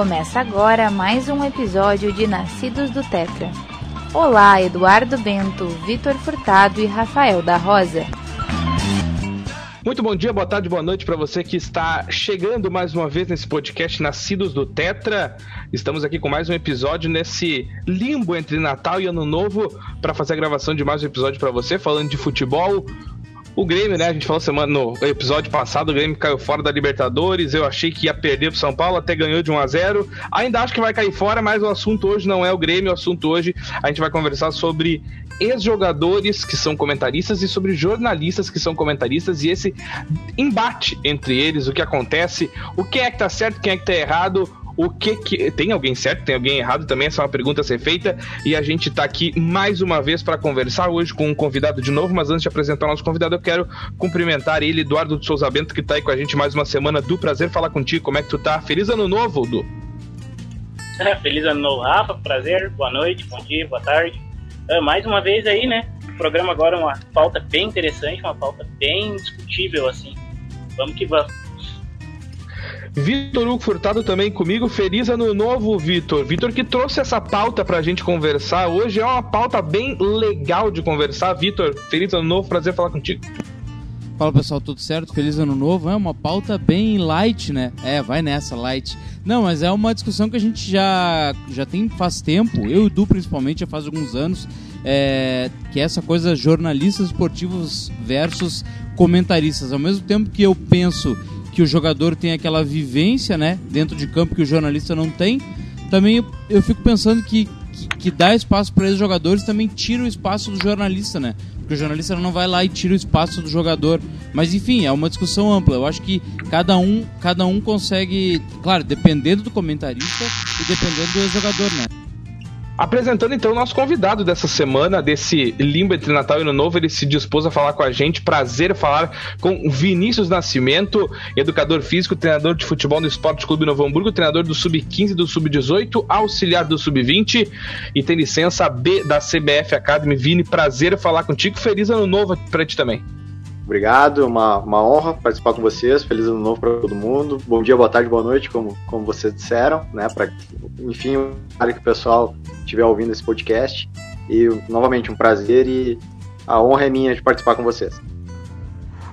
Começa agora mais um episódio de Nascidos do Tetra. Olá, Eduardo Bento, Vitor Furtado e Rafael da Rosa. Muito bom dia, boa tarde, boa noite para você que está chegando mais uma vez nesse podcast Nascidos do Tetra. Estamos aqui com mais um episódio nesse limbo entre Natal e Ano Novo para fazer a gravação de mais um episódio para você, falando de futebol, o Grêmio, né? A gente falou semana no episódio passado, o Grêmio caiu fora da Libertadores. Eu achei que ia perder pro São Paulo, até ganhou de 1 a 0. Ainda acho que vai cair fora, mas o assunto hoje não é o Grêmio, o assunto hoje a gente vai conversar sobre ex-jogadores que são comentaristas e sobre jornalistas que são comentaristas e esse embate entre eles, o que acontece, o que é que tá certo, quem é que tá errado, o que que. Tem alguém certo, tem alguém errado também? Essa é uma pergunta a ser feita. E a gente tá aqui mais uma vez para conversar hoje com um convidado de novo. Mas antes de apresentar o nosso convidado, eu quero cumprimentar ele, Eduardo de Souza Bento, que tá aí com a gente mais uma semana. Do prazer falar contigo. Como é que tu tá? Feliz ano novo, Du. Feliz ano novo, Rafa. Prazer. Boa noite, bom dia, boa tarde. Uh, mais uma vez aí, né? O programa agora é uma pauta bem interessante, uma pauta bem discutível, assim. Vamos que vamos. Vitor Hugo Furtado também comigo. Feliz ano novo, Vitor. Vitor que trouxe essa pauta pra gente conversar. Hoje é uma pauta bem legal de conversar. Vitor, feliz ano novo, prazer falar contigo. Fala pessoal, tudo certo? Feliz ano novo. É uma pauta bem light, né? É, vai nessa, light. Não, mas é uma discussão que a gente já, já tem faz tempo, eu e o Du principalmente, já faz alguns anos, é, que é essa coisa jornalistas esportivos versus comentaristas. Ao mesmo tempo que eu penso que o jogador tem aquela vivência, né, dentro de campo que o jornalista não tem. Também eu, fico pensando que, que, que dá espaço para esses jogadores também tira o espaço do jornalista, né? Porque o jornalista não vai lá e tira o espaço do jogador. Mas enfim, é uma discussão ampla. Eu acho que cada um, cada um consegue, claro, dependendo do comentarista e dependendo do jogador, né? Apresentando então o nosso convidado dessa semana, desse limbo entre Natal e Ano Novo, ele se dispôs a falar com a gente. Prazer falar com Vinícius Nascimento, educador físico, treinador de futebol no Esporte Clube Novo Hamburgo, treinador do Sub-15 do Sub-18, auxiliar do Sub-20 e tem licença B da CBF Academy. Vini, prazer falar contigo. Feliz Ano Novo para ti também. Obrigado, uma, uma honra participar com vocês. Feliz ano novo para todo mundo. Bom dia, boa tarde, boa noite, como, como vocês disseram, né? Pra, enfim, para que o pessoal estiver ouvindo esse podcast. E novamente um prazer e a honra é minha de participar com vocês.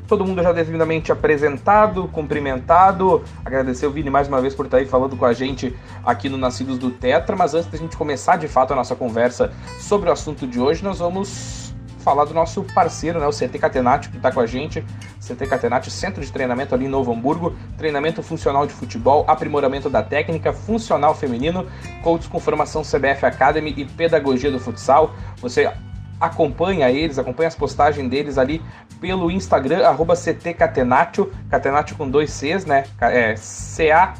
Todo mundo já devidamente apresentado, cumprimentado. Agradecer o Vini mais uma vez por estar aí falando com a gente aqui no Nascidos do Tetra. Mas antes da gente começar de fato a nossa conversa sobre o assunto de hoje, nós vamos falar do nosso parceiro, né, o CT Catenati, que está com a gente. CT Catenati, centro de treinamento ali em Novo Hamburgo, treinamento funcional de futebol, aprimoramento da técnica, funcional feminino, coaches com formação CBF Academy e pedagogia do futsal. Você acompanha eles, acompanha as postagens deles ali pelo Instagram, arroba CTCatenatio, Catenatio com dois Cs, né? É C-A-T-E-N-E-C-C-I-O.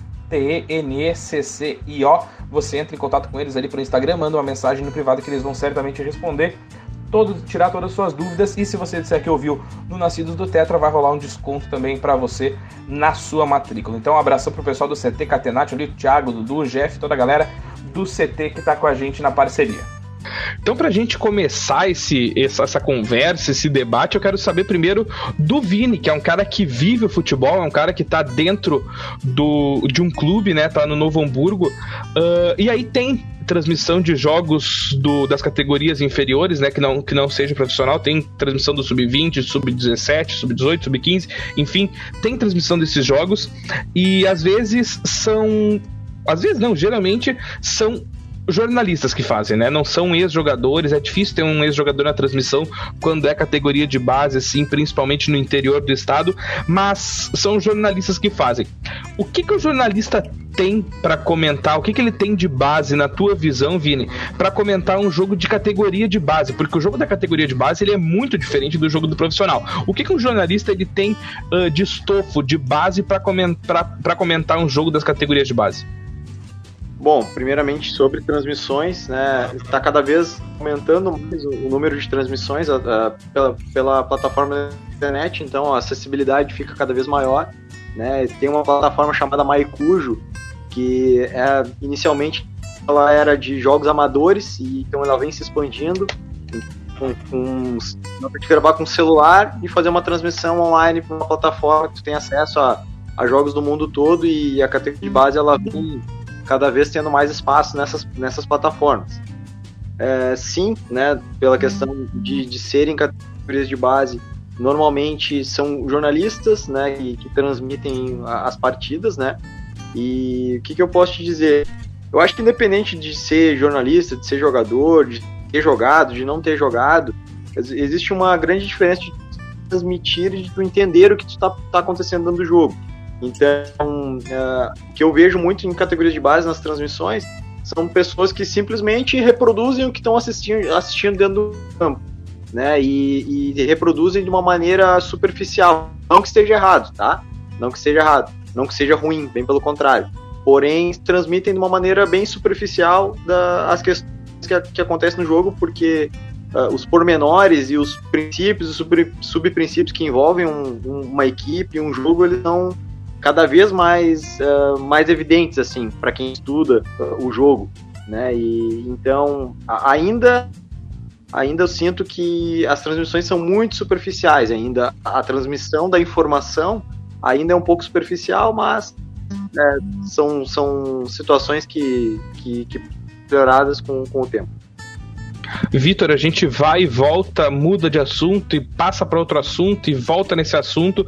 Você entra em contato com eles ali pelo Instagram, manda uma mensagem no privado que eles vão certamente responder todo, tirar todas as suas dúvidas. E se você disser que ouviu no Nascidos do Tetra, vai rolar um desconto também para você na sua matrícula. Então, um abração pro pessoal do CT Catenati, ali, o Thiago, Dudu, Jeff, toda a galera do CT que está com a gente na parceria. Então, para a gente começar esse, essa conversa, esse debate, eu quero saber primeiro do Vini, que é um cara que vive o futebol, é um cara que está dentro do, de um clube, né? Tá no Novo Hamburgo. Uh, e aí tem transmissão de jogos do, das categorias inferiores, né, que não, que não seja profissional, tem transmissão do sub-20, sub-17, sub-18, sub-15, enfim, tem transmissão desses jogos. E às vezes são às vezes não, geralmente são jornalistas que fazem, né? Não são ex-jogadores, é difícil ter um ex-jogador na transmissão quando é categoria de base, assim, principalmente no interior do estado, mas são jornalistas que fazem. O que, que o jornalista tem para comentar? O que, que ele tem de base, na tua visão, Vini, para comentar um jogo de categoria de base? Porque o jogo da categoria de base ele é muito diferente do jogo do profissional. O que, que um jornalista ele tem uh, de estofo, de base para comentar, comentar um jogo das categorias de base? Bom, primeiramente sobre transmissões, né, está cada vez aumentando mais o, o número de transmissões a, a, pela, pela plataforma da internet, então a acessibilidade fica cada vez maior. Né, tem uma plataforma chamada Maicujo, que é, inicialmente ela era de jogos amadores, e então ela vem se expandindo. Com, com, dá para gravar com celular e fazer uma transmissão online para uma plataforma que tu tem acesso a, a jogos do mundo todo e a categoria de base ela vem cada vez tendo mais espaço nessas, nessas plataformas. É, sim, né, pela questão de, de serem categorias de base, normalmente são jornalistas, né, que, que transmitem as partidas, né, e o que, que eu posso te dizer? Eu acho que independente de ser jornalista, de ser jogador, de ter jogado, de não ter jogado, existe uma grande diferença de transmitir e de tu entender o que está tá acontecendo dentro do jogo. Então, uh, que eu vejo muito em categorias de base nas transmissões são pessoas que simplesmente reproduzem o que estão assistindo, assistindo dentro do campo, né? E, e, reproduzem de uma maneira superficial. Não que esteja errado, tá? Não que esteja errado, não que seja ruim, bem pelo contrário. Porém, transmitem de uma maneira bem superficial da, as questões que, que acontecem no jogo, porque uh, os pormenores e os princípios, os sub, subprincípios que envolvem um, um, uma equipe, um jogo, eles são cada vez mais, uh, mais evidentes assim para quem estuda uh, o jogo, né? E então ainda ainda eu sinto que as transmissões são muito superficiais ainda a transmissão da informação ainda é um pouco superficial, mas é, são, são situações que, que, que com, com o tempo. Vitor, a gente vai e volta, muda de assunto e passa para outro assunto e volta nesse assunto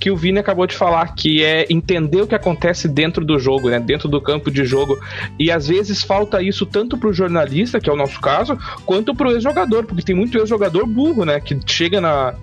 que o Vini acabou de falar, que é entender o que acontece dentro do jogo, né, dentro do campo de jogo. E às vezes falta isso tanto para o jornalista, que é o nosso caso, quanto para o ex-jogador, porque tem muito ex-jogador burro, né, que chega na,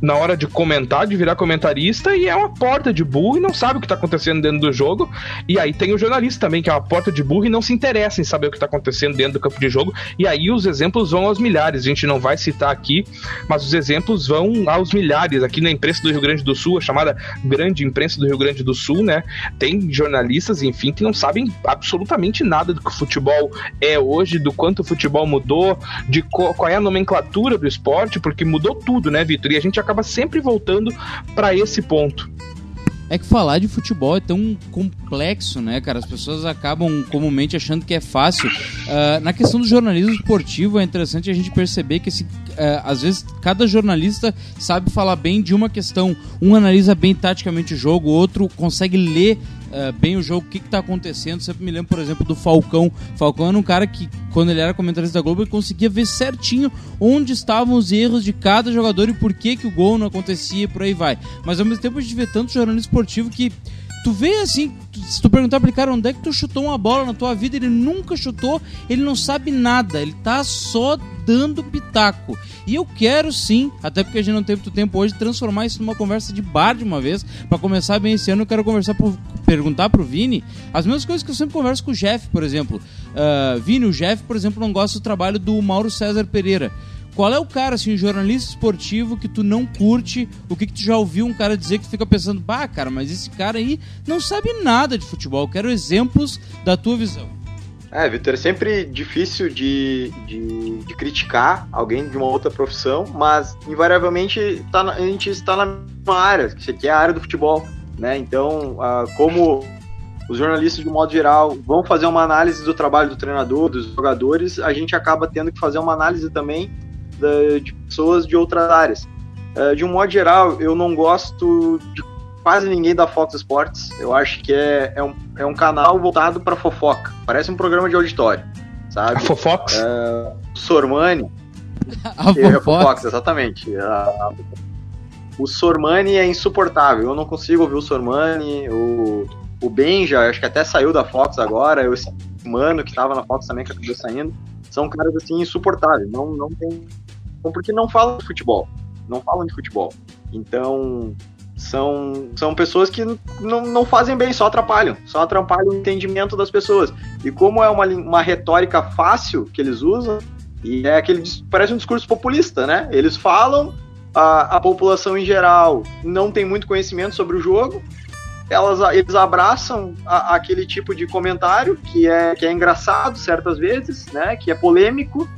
na hora de comentar, de virar comentarista, e é uma porta de burro e não sabe o que tá acontecendo dentro do jogo. E aí tem o jornalista também, que é uma porta de burro e não se interessa em saber o que tá acontecendo dentro do campo de jogo. E aí os exemplos vão aos milhares. A gente não vai citar aqui, mas os exemplos vão aos milhares. Aqui na imprensa do Rio Grande do Sul, a chamada Grande Imprensa do Rio Grande do Sul, né? Tem jornalistas, enfim, que não sabem absolutamente nada do que o futebol é hoje, do quanto o futebol mudou, de qual é a nomenclatura do esporte, porque mudou tudo, né, Vitor? E a gente acaba sempre voltando para esse ponto. É que falar de futebol é tão complexo, né, cara? As pessoas acabam comumente achando que é fácil. Uh, na questão do jornalismo esportivo, é interessante a gente perceber que, esse, uh, às vezes, cada jornalista sabe falar bem de uma questão. Um analisa bem taticamente o jogo, o outro consegue ler uh, bem o jogo, o que está acontecendo. Sempre me lembro, por exemplo, do Falcão. Falcão era um cara que, quando ele era comentarista da Globo, ele conseguia ver certinho onde estavam os erros de cada jogador e por que, que o gol não acontecia e por aí vai. Mas ao mesmo tempo a gente vê tanto jornalismo esportivo que tu vê assim, se tu perguntar pra ele, cara, onde é que tu chutou uma bola na tua vida, ele nunca chutou, ele não sabe nada, ele tá só dando pitaco. E eu quero sim, até porque a gente não teve muito tempo hoje, transformar isso numa conversa de bar de uma vez. para começar bem esse ano, eu quero conversar pro, perguntar pro Vini as mesmas coisas que eu sempre converso com o Jeff, por exemplo. Uh, Vini, o Jeff, por exemplo, não gosta do trabalho do Mauro César Pereira. Qual é o cara, assim, jornalista esportivo que tu não curte? O que, que tu já ouviu um cara dizer que tu fica pensando, bah, cara, mas esse cara aí não sabe nada de futebol. Eu quero exemplos da tua visão. É, Vitor, é sempre difícil de, de, de, criticar alguém de uma outra profissão, mas invariavelmente tá a gente está na mesma área, que é a área do futebol, né? Então, ah, como os jornalistas, de modo geral, vão fazer uma análise do trabalho do treinador, dos jogadores, a gente acaba tendo que fazer uma análise também da, de pessoas de outras áreas. Uh, de um modo geral, eu não gosto de quase ninguém da Fox Sports. Eu acho que é, é, um, é um canal voltado para fofoca. Parece um programa de auditório, sabe? A Fofox? Uh, Sormani. a Fofox. É, a Fofox, exatamente. A, o Sormani é insuportável. Eu não consigo ouvir o Sormani. O, o Benja, acho que até saiu da Fox agora. Esse mano que estava na Fox também, que acabou saindo. São caras assim insuportáveis. Não, não tem porque não falam de futebol. Não falam de futebol. Então, são, são pessoas que não, não fazem bem, só atrapalham. Só atrapalham o entendimento das pessoas. E como é uma, uma retórica fácil que eles usam, e é aquele. Parece um discurso populista, né? Eles falam, a, a população em geral não tem muito conhecimento sobre o jogo, elas, eles abraçam a, aquele tipo de comentário que é, que é engraçado certas vezes, né? Que é polêmico,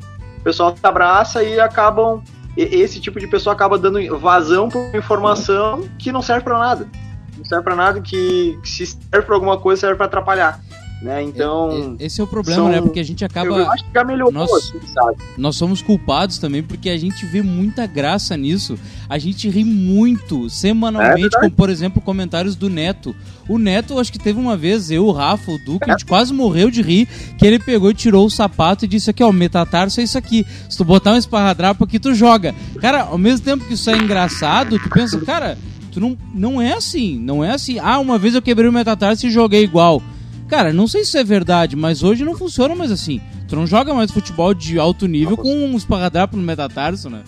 pessoal se abraça e acabam. Esse tipo de pessoa acaba dando vazão para informação que não serve para nada. Não serve para nada, que, que se serve para alguma coisa, serve para atrapalhar. né? Então. Esse é o problema, são- né? Porque a gente acaba. Eu acho que já melhorou, Nossa. assim, sabe? Nós somos culpados também porque a gente vê muita graça nisso. A gente ri muito É semanalmente, verdade. com, por exemplo, comentários do Neto. O Neto, acho que teve uma vez, eu, o Rafa, o Duque, a É. gente quase morreu de rir, que ele pegou e tirou o sapato e disse aqui, ó, o metatarso é isso aqui. Se tu botar um esparradrapo aqui, tu joga. Cara, ao mesmo tempo que isso é engraçado, tu pensa, cara, tu não, não é assim, não é assim. Ah, uma vez eu quebrei o metatarso e joguei igual. Cara, não sei se isso é verdade, mas hoje não funciona mais assim. Tu não joga mais futebol de alto nível com um esparradrapo no metatarso, né?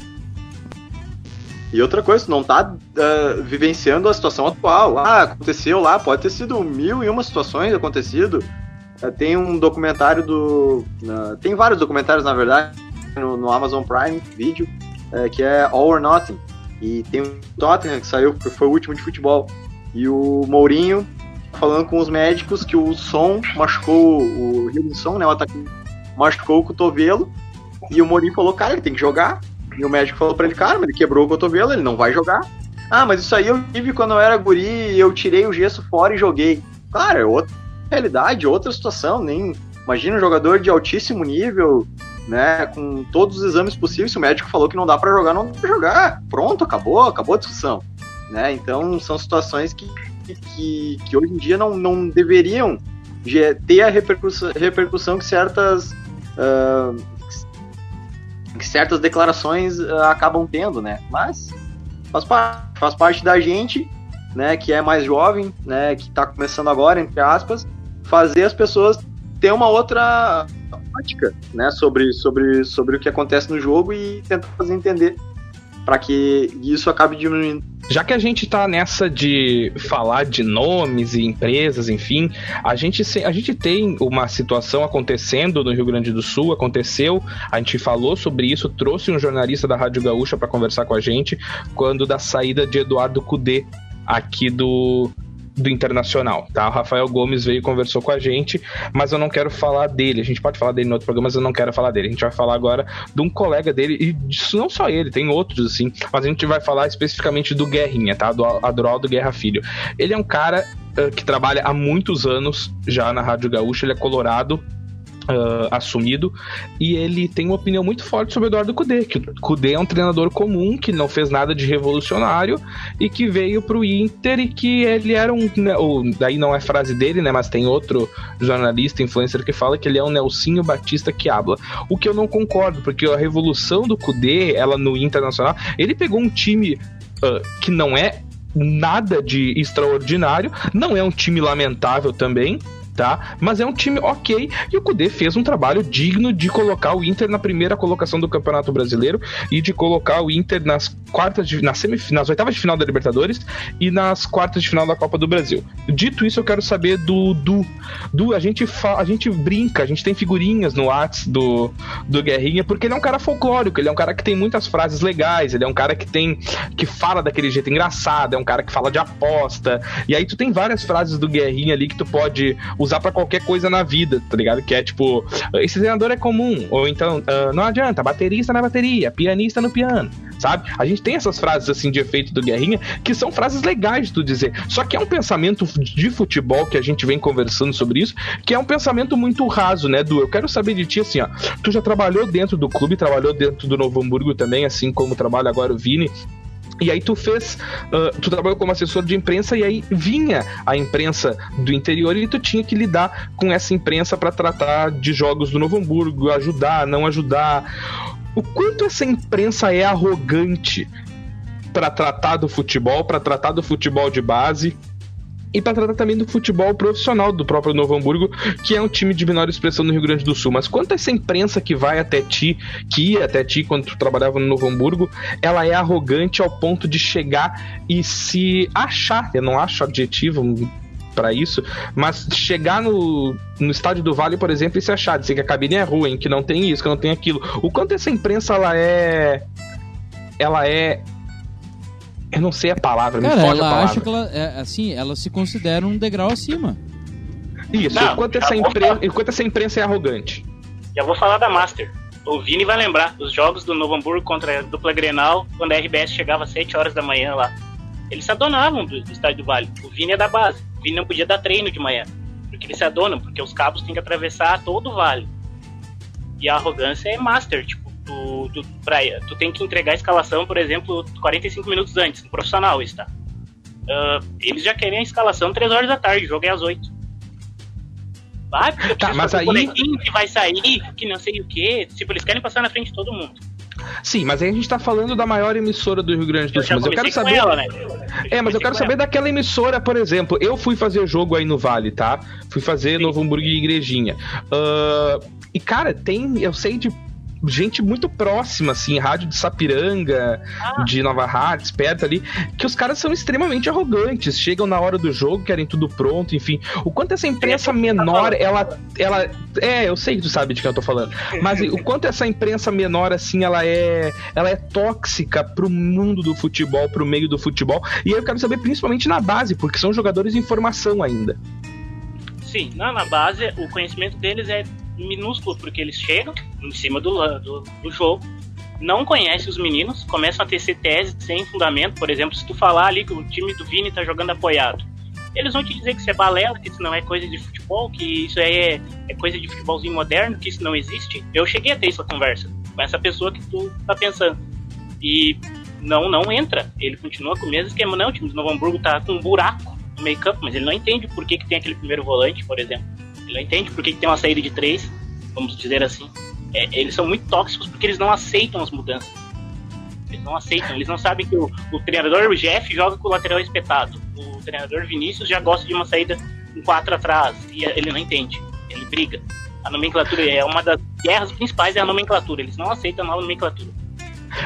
E outra coisa, não tá ah, vivenciando a situação atual. Ah, aconteceu lá, pode ter sido mil e uma situações acontecido. Ah, tem um documentário do. ah, tem vários documentários, na verdade, no, no Amazon Prime Video, eh, que é All or Nothing. E tem o Tottenham que saiu, que foi o último de futebol. E o Mourinho falando com os médicos que o Som machucou o Hilson, né? O atacante machucou o cotovelo. E o Mourinho falou, cara, ele tem que jogar. E o médico falou pra ele, cara, ele quebrou o cotovelo, ele não vai jogar. Ah, mas isso aí eu tive quando eu era guri e eu tirei o gesso fora e joguei. Cara, é outra realidade, outra situação, nem. Imagina um jogador de altíssimo nível, né? Com todos os exames possíveis, se o médico falou que não dá pra jogar, não dá pra jogar. Pronto, acabou, acabou a discussão. Né? Então são situações que, que, que hoje em dia não, não deveriam ter a repercussão, repercussão que certas. ah, que certas declarações ah, acabam tendo, né? Mas faz parte, faz parte da gente, né, que é mais jovem, né, que tá começando agora, entre aspas, fazer as pessoas ter uma outra ótica, né, sobre, sobre, sobre o que acontece no jogo e tentar fazer entender para que isso acabe diminuindo. Já que a gente tá nessa de falar de nomes e empresas, enfim, a gente, a gente tem uma situação acontecendo no Rio Grande do Sul, aconteceu, a gente falou sobre isso, trouxe um jornalista da Rádio Gaúcha para conversar com a gente quando da saída de Eduardo Cudê aqui do do Internacional, tá? O Rafael Gomes veio e conversou com a gente, mas eu não quero falar dele. A gente pode falar dele no outro programa, mas eu não quero falar dele. A gente vai falar agora de um colega dele, e disso não só ele, tem outros assim, mas a gente vai falar especificamente do Guerrinha, tá? Do Adroaldo Guerra Filho. Ele é um cara eh, que trabalha há muitos anos já na Rádio Gaúcha, ele é colorado. Ah, assumido e ele tem uma opinião muito forte sobre o Eduardo Cudê, que o Cudê é um treinador comum que não fez nada de revolucionário e que veio pro Inter e que ele era um, né, ou, daí não é frase dele, né, mas tem outro jornalista, influencer que fala que ele é um Nelsinho Batista que habla. O que eu não concordo, porque a revolução do Cudê, ela no Internacional, ele pegou um time ah, que não é nada de extraordinário, não é um time lamentável também, tá? Mas é um time ok e o Cudê fez um trabalho digno de colocar o Inter na primeira colocação do Campeonato Brasileiro e de colocar o Inter nas quartas de, nas, nas oitavas de final da Libertadores e nas quartas de final da Copa do Brasil. Dito isso, eu quero saber do do, do a gente a gente brinca, a gente tem figurinhas no Whats do do Guerrinha porque ele é um cara folclórico, ele é um cara que tem muitas frases legais, ele é um cara que tem que fala daquele jeito engraçado, é um cara que fala de aposta. E aí tu tem várias frases do Guerrinha ali que tu pode usar pra qualquer coisa na vida, tá ligado? Que é tipo, esse treinador é comum, ou então, ah, não adianta, baterista na bateria, pianista no piano, sabe? A gente tem essas frases assim de efeito do Guerrinha que são frases legais de tu dizer. Só que é um pensamento de futebol que a gente vem conversando sobre isso, que é um pensamento muito raso, né, Du? Eu quero saber de ti assim, ó. Tu já trabalhou dentro do clube, trabalhou dentro do Novo Hamburgo também, assim como trabalha agora o Vini. E aí tu fez, ah, tu trabalhou como assessor de imprensa e aí vinha a imprensa do interior e tu tinha que lidar com essa imprensa para tratar de jogos do Novo Hamburgo, ajudar, não ajudar. O quanto essa imprensa é arrogante para tratar do futebol, para tratar do futebol de base e para tratar também do futebol profissional do próprio Novo Hamburgo, que é um time de menor expressão no Rio Grande do Sul. Mas quanto essa imprensa que vai até ti, que ia até ti quando tu trabalhava no Novo Hamburgo, ela é arrogante ao ponto de chegar e se achar, eu não acho adjetivo para isso, mas chegar no, no estádio do Vale, por exemplo, e se achar, dizer que a cabine é ruim, que não tem isso, que não tem aquilo. O quanto essa imprensa ela é ela é eu não sei a palavra, Cara, me foge a ela palavra. acha que ela, é, assim, ela se considera um degrau acima. Isso, Não, enquanto, já essa imprensa, enquanto essa imprensa é arrogante. Já vou falar da Master. O Vini vai lembrar os jogos do Novo Hamburgo contra a dupla Grenal, quando a RBS chegava às 7 horas da manhã lá. Eles se adonavam do, do estádio do Vale. O Vini é da base. O Vini não podia dar treino de manhã. Porque eles se adonam, porque os cabos têm que atravessar todo o vale. E a arrogância é master, tipo, tu, tu, pra, tu tem que entregar a escalação, por exemplo, 45 minutos antes, no profissional está. Uh, eles já querem a escalação 3 horas da tarde, o jogo é às 8. Vai, porque tá, mas aí... que vai sair, que não sei o que. Tipo, eles querem passar na frente de todo mundo. Sim, mas aí a gente tá falando da maior emissora do Rio Grande do Sul. Mas eu quero saber. Ela, né? É, mas eu quero saber ela. daquela emissora, por exemplo. Eu fui fazer jogo aí no Vale, tá? Fui fazer Sim. Novo Hamburgo e Igrejinha. Uh, e, cara, tem. Eu sei de gente muito próxima, assim, rádio de Sapiranga, ah. de Nova Hartz, perto ali, que os caras são extremamente arrogantes, chegam na hora do jogo, querem tudo pronto, enfim. O quanto essa imprensa menor, ela, ela, é, eu sei que tu sabe de quem eu tô falando, mas o quanto essa imprensa menor, assim, ela é, ela é tóxica pro mundo do futebol, pro meio do futebol, e eu quero saber principalmente na base, porque são jogadores em formação ainda. Sim, não, na base, o conhecimento deles é minúsculo, porque eles chegam em cima do, do, do jogo, não conhecem os meninos, começam a tecer teses sem fundamento. Por exemplo, se tu falar ali que o time do Vini tá jogando apoiado, eles vão te dizer que isso é balela, que isso não é coisa de futebol, que isso é, é coisa de futebolzinho moderno, que isso não existe. Eu cheguei a ter essa conversa com essa pessoa que tu tá pensando. E não, não entra. Ele continua com o mesmo esquema. Não, o time do Novo Hamburgo tá com um buraco no meio campo, mas ele não entende por que, que tem aquele primeiro volante, por exemplo. Ele entende por que, tem uma saída de três, vamos dizer assim. É, eles são muito tóxicos porque eles não aceitam as mudanças. Eles não aceitam, eles não sabem que o, o treinador o Jeff joga com o lateral espetado. O treinador Vinícius já gosta de uma saída com quatro atrás. E ele não entende. Ele briga. A nomenclatura é uma das guerras principais é a nomenclatura. Eles não aceitam a nomenclatura.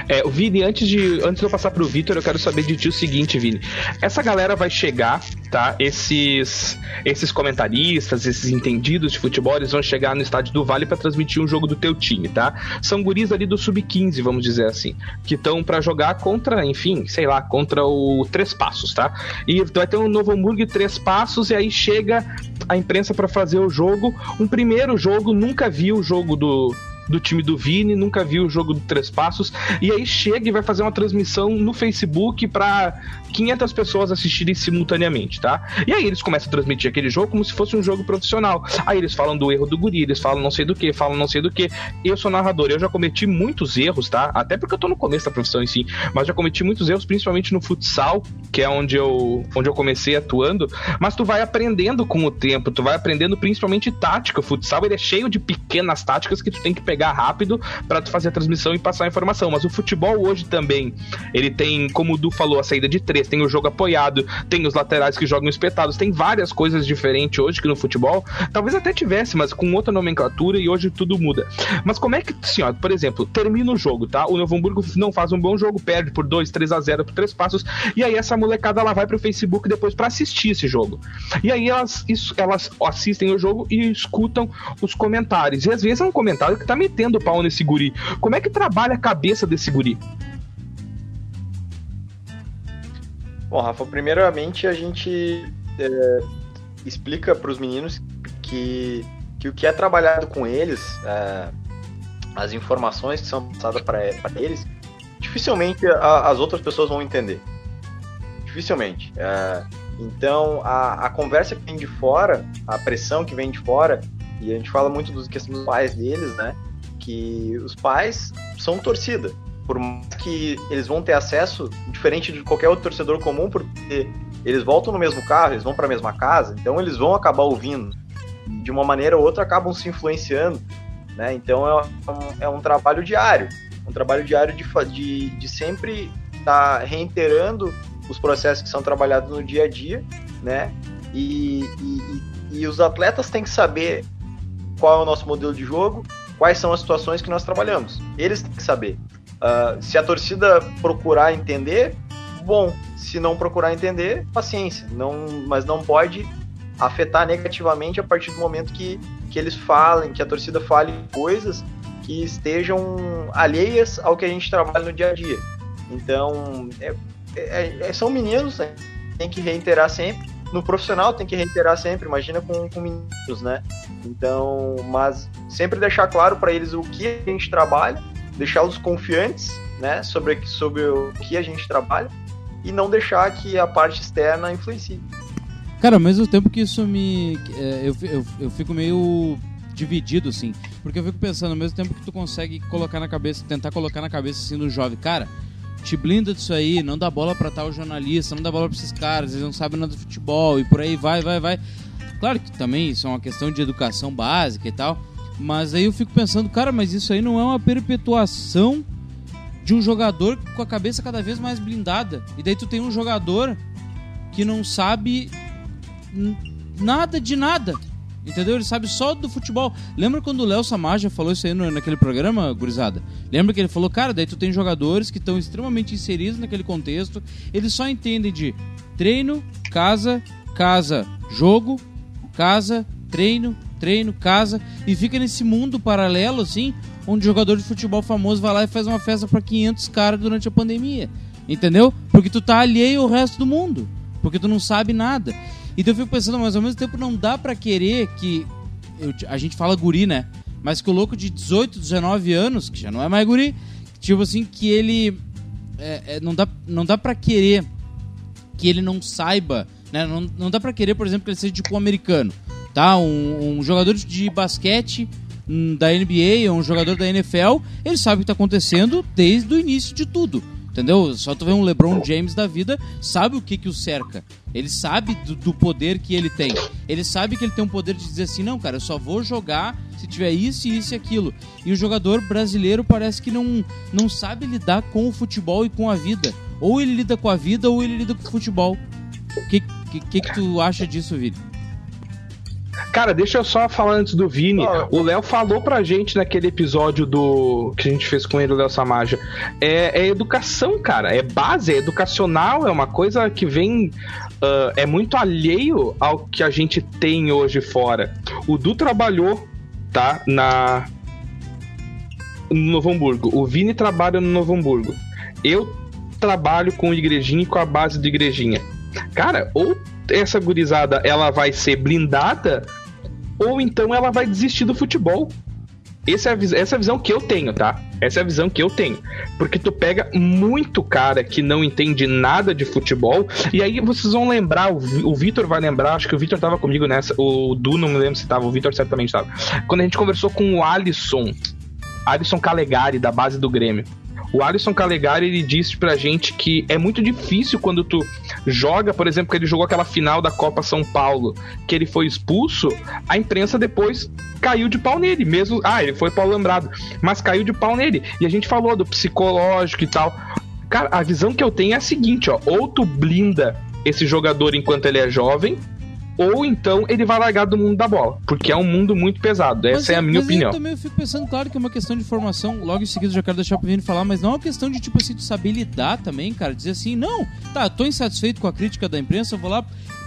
É, o Vini, antes de, antes de eu passar pro Vitor, eu quero saber de ti o seguinte, Vini. Essa galera vai chegar, tá? Esses, esses comentaristas, esses entendidos de futebol, eles vão chegar no estádio do Vale para transmitir um jogo do teu time, tá? São guris ali do sub-15, vamos dizer assim, que estão para jogar contra, enfim, sei lá, contra o Três Passos, tá? E vai ter um Novo Hamburgo Três Passos e aí chega a imprensa para fazer o jogo, um primeiro jogo, nunca viu o jogo do do time do Vini, nunca viu o jogo do Três Passos, e aí chega e vai fazer uma transmissão no Facebook para 500 pessoas assistirem simultaneamente, tá? E aí eles começam a transmitir aquele jogo como se fosse um jogo profissional. Aí eles falam do erro do guri, eles falam não sei do que, falam não sei do que. Eu sou narrador, eu já cometi muitos erros, tá? Até porque eu tô no começo da profissão em mas já cometi muitos erros, principalmente no futsal, que é onde eu, onde eu comecei atuando. Mas tu vai aprendendo com o tempo, tu vai aprendendo principalmente tática. O futsal ele é cheio de pequenas táticas que tu tem que pegar rápido para tu fazer a transmissão e passar a informação. Mas o futebol hoje também, ele tem, como o Du falou, a saída de três, tem o jogo apoiado, tem os laterais que jogam espetados, tem várias coisas diferentes hoje que no futebol. Talvez até tivesse, mas com outra nomenclatura e hoje tudo muda. Mas como é que, assim, ó, por exemplo, termina o jogo, tá? O Novo Hamburgo não faz um bom jogo, perde por 2, 3 a 0 por três passos, e aí essa molecada ela vai pro Facebook depois para assistir esse jogo. E aí elas, isso, elas assistem o jogo e escutam os comentários. E às vezes é um comentário que tá metendo pau nesse guri. Como é que trabalha a cabeça desse guri? Bom, Rafa, primeiramente a gente é, explica para os meninos que, que o que é trabalhado com eles, é, as informações que são passadas para eles, dificilmente a, as outras pessoas vão entender. Dificilmente. É, então, a, a conversa que vem de fora, a pressão que vem de fora, e a gente fala muito dos questões dos pais deles, né? Que os pais são torcida. Por mais que eles vão ter acesso diferente de qualquer outro torcedor comum, porque eles voltam no mesmo carro, eles vão para a mesma casa, então eles vão acabar ouvindo. De uma maneira ou outra acabam se influenciando, né? Então é um, é um trabalho diário, um trabalho diário de, de, de sempre estar tá reiterando os processos que são trabalhados no dia a dia, né? E, e, e os atletas têm que saber qual é o nosso modelo de jogo, quais são as situações que nós trabalhamos. Eles têm que saber. Uh, se a torcida procurar entender, bom. Se não procurar entender, paciência. Não, mas não pode afetar negativamente a partir do momento que, que eles falem, que a torcida fale coisas que estejam alheias ao que a gente trabalha no dia a dia. Então, é, é, é, são meninos, né? tem que reiterar sempre. No profissional tem que reiterar sempre, imagina com, com meninos, né? Então, mas sempre deixar claro para eles o que a gente trabalha deixá-los confiantes né, sobre, sobre o que a gente trabalha e não deixar que a parte externa influencie. Cara, ao mesmo tempo que isso me. é, eu, eu, eu fico meio dividido, assim. Porque eu fico pensando, ao mesmo tempo que tu consegue colocar na cabeça, tentar colocar na cabeça assim do jovem, cara, te blinda disso aí, não dá bola pra tal jornalista, não dá bola pra esses caras, eles não sabem nada de futebol e por aí vai, vai, vai. Claro que também isso é uma questão de educação básica e tal. Mas aí eu fico pensando, cara, mas isso aí não é uma perpetuação de um jogador com a cabeça cada vez mais blindada. E daí tu tem um jogador que não sabe nada de nada. Entendeu? Ele sabe só do futebol. Lembra quando o Léo Samaja falou isso aí no- naquele programa, gurizada? Lembra que ele falou, cara, daí tu tem jogadores que estão extremamente inseridos naquele contexto. Eles só entendem de treino, casa, casa, jogo, casa, treino, treino, casa. E fica nesse mundo paralelo, assim, onde jogador de futebol famoso vai lá e faz uma festa pra 500 caras durante a pandemia. Entendeu? Porque tu tá alheio ao resto do mundo. Porque tu não sabe nada. Então eu fico pensando, mas ao mesmo tempo não dá pra querer que. eu- a gente fala guri, né? Mas que o louco de 18, 19 anos, que já não é mais guri, tipo assim, que ele. é, é, não, dá, não dá pra querer que ele não saiba, né? Não, não dá pra querer, por exemplo, que ele seja tipo um americano, tá? Um, um jogador de basquete hum, da NBA ou um jogador da NFL, ele sabe o que tá acontecendo desde o início de tudo. Entendeu? Só tu vê um LeBron James da vida, sabe o que que o cerca. Ele sabe do, do poder que ele tem. Ele sabe que ele tem um poder de dizer assim, não, cara, eu só vou jogar se tiver isso, isso e aquilo. E o jogador brasileiro parece que não, não sabe lidar com o futebol e com a vida. Ou ele lida com a vida ou ele lida com o futebol. O que, que, que, que tu acha disso, Vini? Cara, deixa eu só falar antes do Vini. Ah. O Léo falou pra gente naquele episódio do que a gente fez com ele, o Léo Samaja. É, é educação, cara. É base, é educacional, é uma coisa que vem. ah, é muito alheio ao que a gente tem hoje fora. O Du trabalhou, tá? Na. No Novo Hamburgo. O Vini trabalha no Novo Hamburgo. Eu trabalho com igrejinha e com a base do igrejinha. Cara, ou essa gurizada ela vai ser blindada ou então ela vai desistir do futebol. Essa é, a, essa é a visão que eu tenho, tá? Essa é a visão que eu tenho. Porque tu pega muito cara que não entende nada de futebol, e aí vocês vão lembrar, o Vitor vai lembrar, acho que o Vitor tava comigo nessa, o Du não me lembro se tava, o Vitor certamente tava. Quando a gente conversou com o Alisson, Alisson Calegari, da base do Grêmio. O Alisson Calegari, ele disse pra gente que é muito difícil quando tu joga, por exemplo, que ele jogou aquela final da Copa São Paulo, que ele foi expulso, a imprensa depois caiu de pau nele, mesmo. Ah, ele foi pau lembrado, mas caiu de pau nele. E a gente falou do psicológico e tal. Cara, a visão que eu tenho é a seguinte, ó, ou tu blinda esse jogador enquanto ele é jovem, ou então ele vai largar do mundo da bola, porque é um mundo muito pesado. Essa Mas é a minha mas opinião. Eu também fico pensando, claro, que é uma questão de formação. Logo em seguida eu já quero deixar pro Vini falar, mas não é uma questão de, tipo assim, tu saber lidar também, cara. Dizer assim, não, tá, tô insatisfeito com a crítica da imprensa, eu vou lá.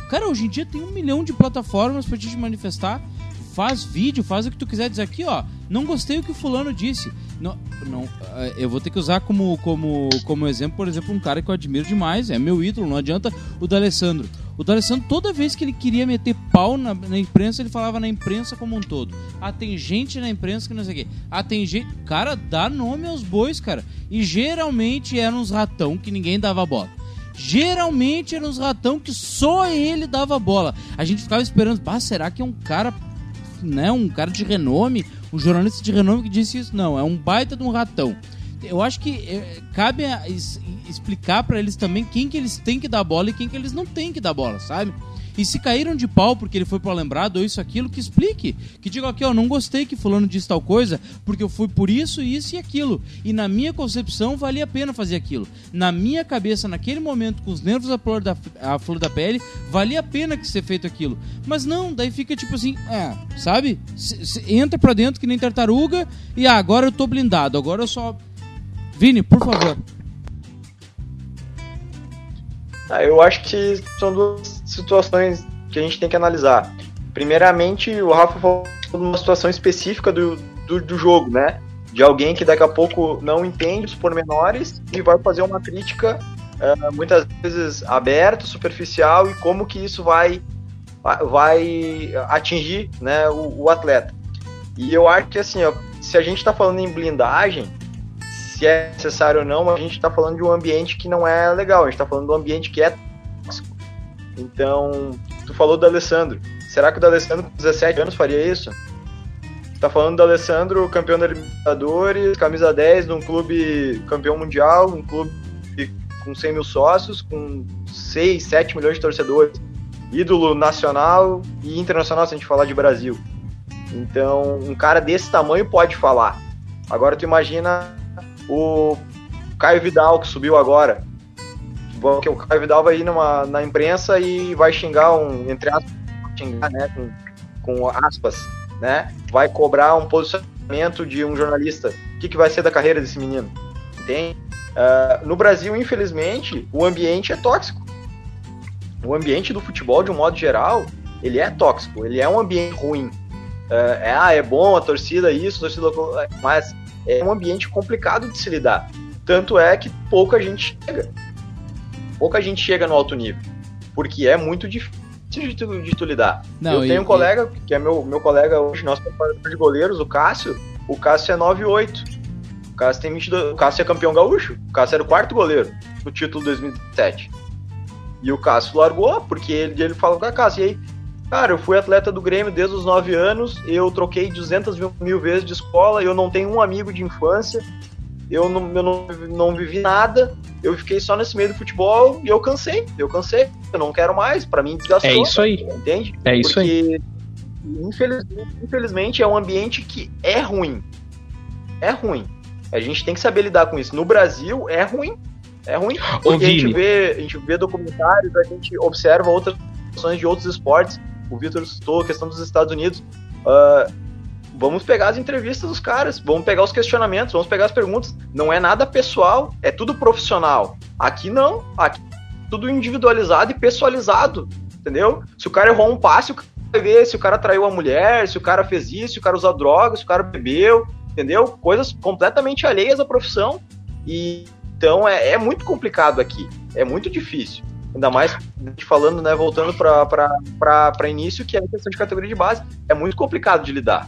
Cara, hoje em dia tem um milhão de plataformas pra te manifestar. Faz vídeo, faz o que tu quiser dizer aqui, ó. Não gostei o que o fulano disse. Não, não, eh, eu vou ter que usar como, como, como exemplo, por exemplo, um cara que eu admiro demais, é meu ídolo, não adianta, o D'Alessandro. O D'Alessandro, toda vez que ele queria meter pau na, na imprensa, ele falava na imprensa como um todo. Ah, tem gente na imprensa que não sei o quê. Ah, tem gente. Cara, dá nome aos bois, cara. E geralmente eram uns ratão que ninguém dava bola. Geralmente eram uns ratão que só ele dava bola. A gente ficava esperando, pá, será que é um cara, né, um cara de renome, um jornalista de renome que disse isso? Não, é um baita de um ratão. Eu acho que eh, cabe es- explicar pra eles também quem que eles têm que dar bola e quem que eles não têm que dar bola, sabe? E se caíram de pau porque ele foi pro lembrado ou isso, aquilo, que explique. Que diga aqui, ó, não gostei que fulano disse tal coisa, porque eu fui por isso, isso e aquilo. E na minha concepção, valia a pena fazer aquilo. Na minha cabeça, naquele momento, com os nervos à flor da, à flor da pele, valia a pena que ser feito aquilo. Mas não, daí fica tipo assim, é, sabe? Entra pra dentro que nem tartaruga e ah, agora eu tô blindado, agora eu só... Vini, por favor. Ah, eu acho que são duas situações que a gente tem que analisar. Primeiramente, o Rafa falou de uma situação específica do, do, do jogo, né? De alguém que daqui a pouco não entende os pormenores e vai fazer uma crítica ah, muitas vezes aberta, superficial e como que isso vai, vai atingir né, o, o atleta. E eu acho que assim, ó, se a gente está falando em blindagem, se é necessário ou não, a gente está falando de um ambiente que não é legal, a gente está falando de um ambiente que é tóxico. Então, tu falou do Alessandro. Será que o D'Alessandro com 17 anos faria isso? Tá falando do Alessandro, campeão da Libertadores, camisa 10 de um clube campeão mundial, um clube com 100 mil sócios, com 6, 7 milhões de torcedores. Ídolo nacional e internacional, se a gente falar de Brasil. Então, um cara desse tamanho pode falar. Agora, tu imagina o Caio Vidal, que subiu agora. Que o Caio Vidal vai ir numa, na imprensa e vai xingar um, entre aspas, xingar, né, com, com aspas, né? Vai cobrar um posicionamento de um jornalista. O que, que vai ser da carreira desse menino? Entende? Uh, no Brasil, infelizmente, o ambiente é tóxico. O ambiente do futebol, de um modo geral, ele é tóxico, ele é um ambiente ruim. Uh, é, ah, é bom a torcida isso, a torcida mas é um ambiente complicado de se lidar. Tanto é que pouca gente chega. Pouca gente chega no alto nível. Porque é muito difícil de tu, de tu lidar. Não, eu e, tenho um colega, que é meu, meu colega hoje, nosso preparador de goleiros, o Cássio. O Cássio é 9-8. O Cássio tem 22. O Cássio é campeão gaúcho. O Cássio era o quarto goleiro no título 2007. E o Cássio largou, porque ele, ele falou com a Cássio, e aí, cara, eu fui atleta do Grêmio desde os 9 anos, eu troquei 200 mil vezes de escola, eu não tenho um amigo de infância, eu não, eu não, não vivi nada, eu fiquei só nesse meio do futebol e eu cansei, eu cansei, eu não quero mais, para mim desgastou. É isso aí. Entende? É isso Porque, aí. Infelizmente, infelizmente é um ambiente que é ruim. É ruim. A gente tem que saber lidar com isso. No Brasil é ruim. É ruim. Porque a gente, vê, a gente vê documentários, a gente observa outras situações de outros esportes. O Vitor citou a questão dos Estados Unidos. Uh, vamos pegar as entrevistas dos caras, vamos pegar os questionamentos, vamos pegar as perguntas. Não é nada pessoal, é tudo profissional. Aqui não, aqui é tudo individualizado e pessoalizado, entendeu? Se o cara errou um passe, o cara vai ver se o cara traiu a mulher, se o cara fez isso, se o cara usa drogas, se o cara bebeu, entendeu? Coisas completamente alheias à profissão. E então é, é muito complicado aqui, é muito difícil. Ainda mais falando, né, voltando para início, que é a questão de categoria de base, é muito complicado de lidar.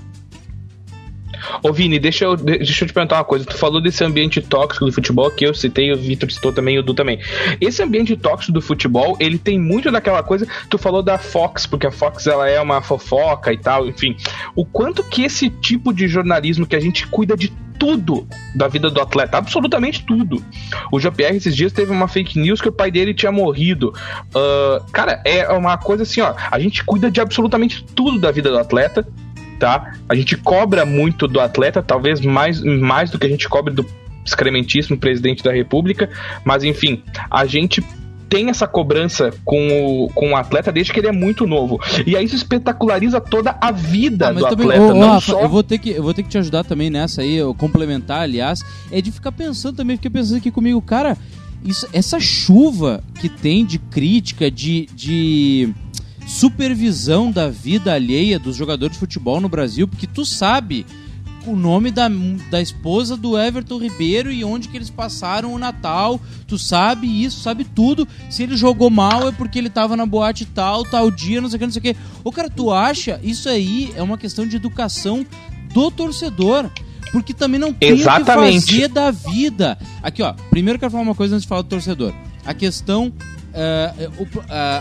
Ô Vini, deixa eu, deixa eu te perguntar uma coisa. Tu falou desse ambiente tóxico do futebol, que eu citei, o Vitor citou também, o Du também. Esse ambiente tóxico do futebol, ele tem muito daquela coisa. Tu falou da Fox, porque a Fox ela é uma fofoca e tal, enfim. O quanto que esse tipo de jornalismo que a gente cuida de tudo da vida do atleta, absolutamente tudo. O Jean-Pierre esses dias teve uma fake news que o pai dele tinha morrido. Uh, cara, é uma coisa assim, ó. A gente cuida de absolutamente tudo da vida do atleta tá? A gente cobra muito do atleta, talvez mais, mais do que a gente cobra do excrementíssimo presidente da República, mas enfim, a gente tem essa cobrança com o, com o atleta desde que ele é muito novo. E aí isso espetaculariza toda a vida ah, do também, atleta. não Rafa, só... eu, vou ter que, eu vou ter que te ajudar também nessa aí, eu complementar, aliás, é de ficar pensando também, fiquei pensando aqui comigo, cara, isso, essa chuva que tem de crítica, de, de supervisão da vida alheia dos jogadores de futebol no Brasil, porque tu sabe o nome da, da esposa do Everton Ribeiro e onde que eles passaram o Natal. Tu sabe isso, sabe tudo. Se ele jogou mal é porque ele tava na boate tal, tal dia, não sei o que, não sei o que. Ô, cara, tu acha isso aí é uma questão de educação do torcedor. Porque também não tem Exatamente. o que fazer da vida. Aqui, ó. Primeiro eu quero falar uma coisa antes de falar do torcedor. A questão Uh, uh,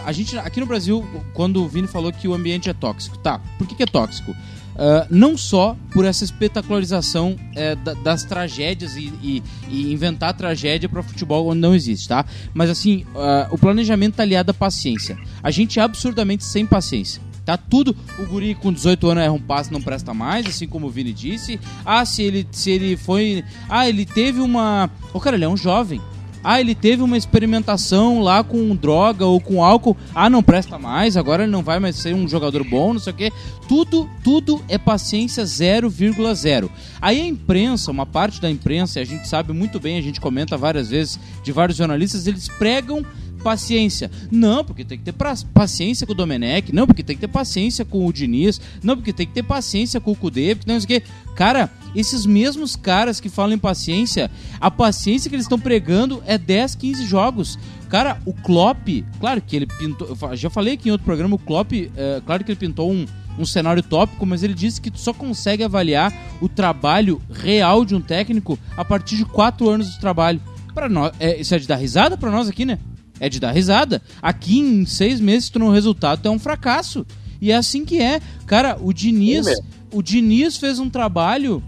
a gente aqui no Brasil, quando o Vini falou que o ambiente é tóxico, tá? Por que, que é tóxico? Uh, não só por essa espetacularização da, das tragédias e, e, e inventar tragédia para futebol onde não existe, tá? Mas assim, o planejamento tá aliado à paciência. A gente é absurdamente sem paciência. Tá tudo. O guri com 18 anos erra um passe, não presta mais, assim como o Vini disse. Ah, se ele, se ele foi. Ah, ele teve uma. O oh, cara, ele é um jovem. Ah, ele teve uma experimentação lá com droga ou com álcool. Ah, não presta mais, agora ele não vai mais ser um jogador bom, não sei o quê. Tudo, tudo é paciência 0,0. Aí a imprensa, uma parte da imprensa, a gente sabe muito bem, a gente comenta várias vezes de vários jornalistas, eles pregam paciência. Não, porque tem que ter paciência com o Domenech, não, porque tem que ter paciência com o Diniz, não, porque tem que ter paciência com o Cudê, porque não sei o quê. Cara, esses mesmos caras que falam em paciência, a paciência que eles estão pregando é 10, 15 jogos. Cara, o Klopp, claro que ele pintou, já falei aqui em outro programa, o Klopp, é, claro que ele pintou um, um cenário tópico, mas ele disse que tu só consegue avaliar o trabalho real de um técnico a partir de 4 anos de trabalho. Para nós, é, isso é de dar risada para nós aqui, né? É de dar risada. Aqui em seis meses, tu não resultado, é um fracasso. E é assim que é. Cara, o Diniz, o Diniz fez um trabalho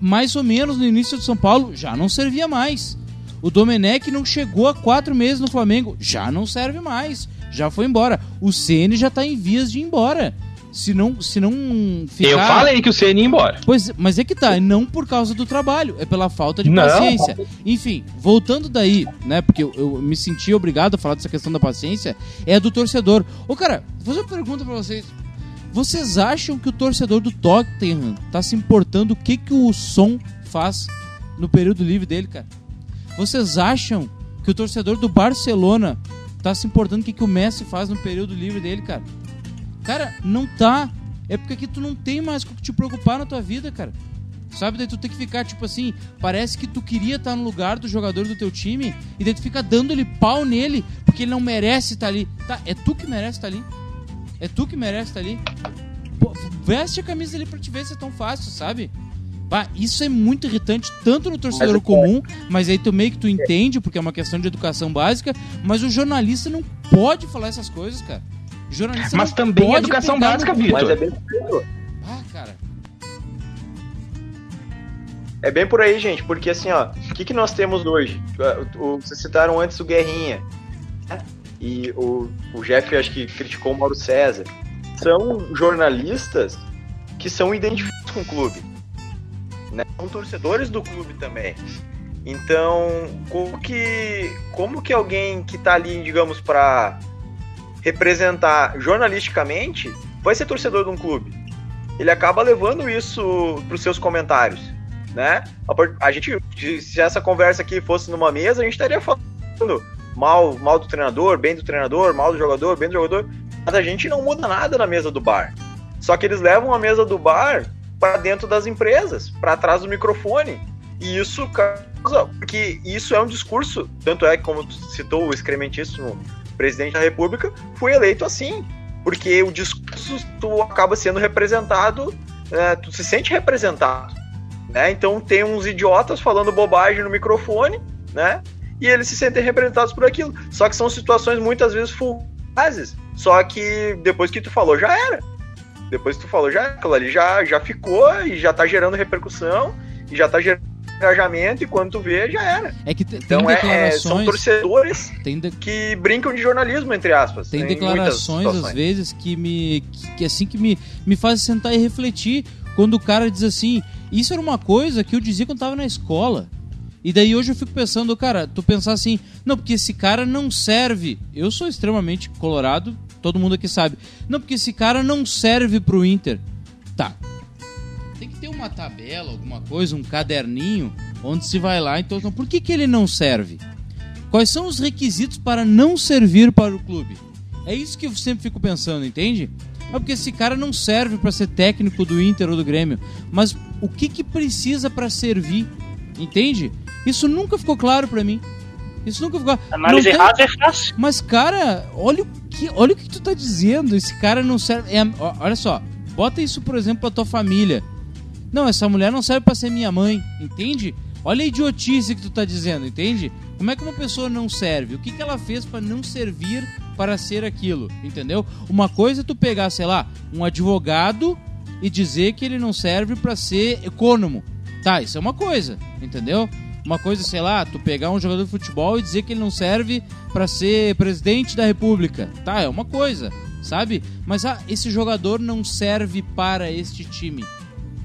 mais ou menos no início de São Paulo, já não servia mais. O Domenech não chegou a quatro meses no Flamengo, já não serve mais. Já foi embora. O Ceni já tá em vias de ir embora. Se não, se não ficar... Eu falei que o Ceni ia embora. Pois, mas é que tá, não por causa do trabalho, é pela falta de Não. paciência. Enfim, voltando daí, né, porque eu, eu me senti obrigado a falar dessa questão da paciência, é do torcedor. Ô, cara, vou fazer uma pergunta pra vocês. Vocês acham que o torcedor do Tottenham tá se importando o que, que o som faz no período livre dele, cara? Vocês acham que o torcedor do Barcelona tá se importando o que, que o Messi faz no período livre dele, cara? Cara, não tá. É porque aqui tu não tem mais com o que te preocupar na tua vida, cara. Sabe? Daí tu tem que ficar, tipo assim, parece que tu queria estar no lugar do jogador do teu time e daí tu fica dando-lhe pau nele porque ele não merece estar ali. Tá, é tu que merece estar ali. É tu que merece estar ali. Pô, veste a camisa ali pra te ver se é tão fácil, sabe? Bah, isso é muito irritante, tanto no torcedor é- comum, mas aí tu meio que tu entende, porque é uma questão de educação básica, mas o jornalista não pode falar essas coisas, cara. Mas também é educação básica, Mas Vitor. é bem, por aí. Ah, cara. é bem por aí, gente, porque assim, ó, o que, que nós temos hoje? O- o- Vocês citaram antes o Guerrinha, né? e o, o Jeff acho que criticou o Mauro César. São jornalistas que são identificados com o clube. Né? São torcedores do clube também. Então, como que, como que alguém que tá ali, digamos, para representar jornalisticamente vai ser torcedor de um clube? Ele acaba levando isso para os seus comentários, né? A A gente, se essa conversa aqui fosse numa mesa, a gente estaria falando mal, mal do treinador, bem do treinador, mal do jogador, bem do jogador. Mas a gente não muda nada na mesa do bar. Só que eles levam a mesa do bar para dentro das empresas, para trás do microfone. E isso causa. Porque isso é um discurso. Tanto é que, como citou o excrementíssimo presidente da República, foi eleito assim. Porque o discurso tu acaba sendo representado, é, tu se sente representado. Né? Então tem uns idiotas falando bobagem no microfone, né? E eles se sentem representados por aquilo. Só que são situações muitas vezes fugazes. Só que depois que tu falou, já era. Depois que tu falou, já. Aquilo ali já, já ficou e já tá gerando repercussão e já tá gerando engajamento e quando tu vê, já era. É que Então tem é, é, são torcedores tem, de- que brincam de jornalismo, entre aspas. tem declarações, às vezes, que me. Que, que assim que me, me fazem sentar e refletir. Quando o cara diz assim. Isso era uma coisa que eu dizia quando tava na escola. E daí hoje eu fico pensando, cara, tu pensar assim, não, porque esse cara não serve. Eu sou extremamente colorado, todo mundo aqui sabe. Não, porque esse cara não serve pro Inter. Tá. Uma tabela, alguma coisa, um caderninho, onde se vai lá. Então, então por que, que ele não serve? Quais são os requisitos para não servir para o clube? É isso que eu sempre fico pensando, entende? É porque esse cara não serve para ser técnico do Inter ou do Grêmio, mas o que que precisa para servir? Entende? Isso nunca ficou claro para mim. Isso nunca ficou. Análise tem- rasa é fácil. mas, cara, olha o que, olha o que tu tá dizendo. Esse cara não serve. é, olha só, bota isso, por exemplo, pra tua família. Não, essa mulher não serve pra ser minha mãe, entende? Olha a idiotice que tu tá dizendo, entende? Como é que uma pessoa não serve? O que, que ela fez pra não servir para ser aquilo, entendeu? Uma coisa é tu pegar, sei lá, um advogado e dizer que ele não serve pra ser econômico. Tá, isso é uma coisa, entendeu? Uma coisa, sei lá, tu pegar um jogador de futebol e dizer que ele não serve pra ser presidente da república. Tá, é uma coisa, sabe? Mas ah, esse jogador não serve para este time.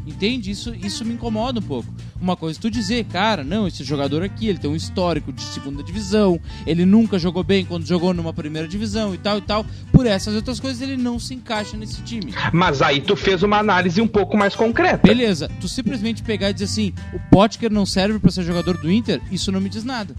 Entende? Isso, isso me incomoda um pouco. Uma coisa tu dizer, cara, não, esse jogador aqui, ele tem um histórico de segunda divisão, ele nunca jogou bem quando jogou numa primeira divisão e tal e tal. Por essas outras coisas, ele não se encaixa nesse time. Mas aí tu fez uma análise um pouco mais concreta. Beleza, tu simplesmente pegar e dizer assim, o Potker não serve pra ser jogador do Inter, isso não me diz nada.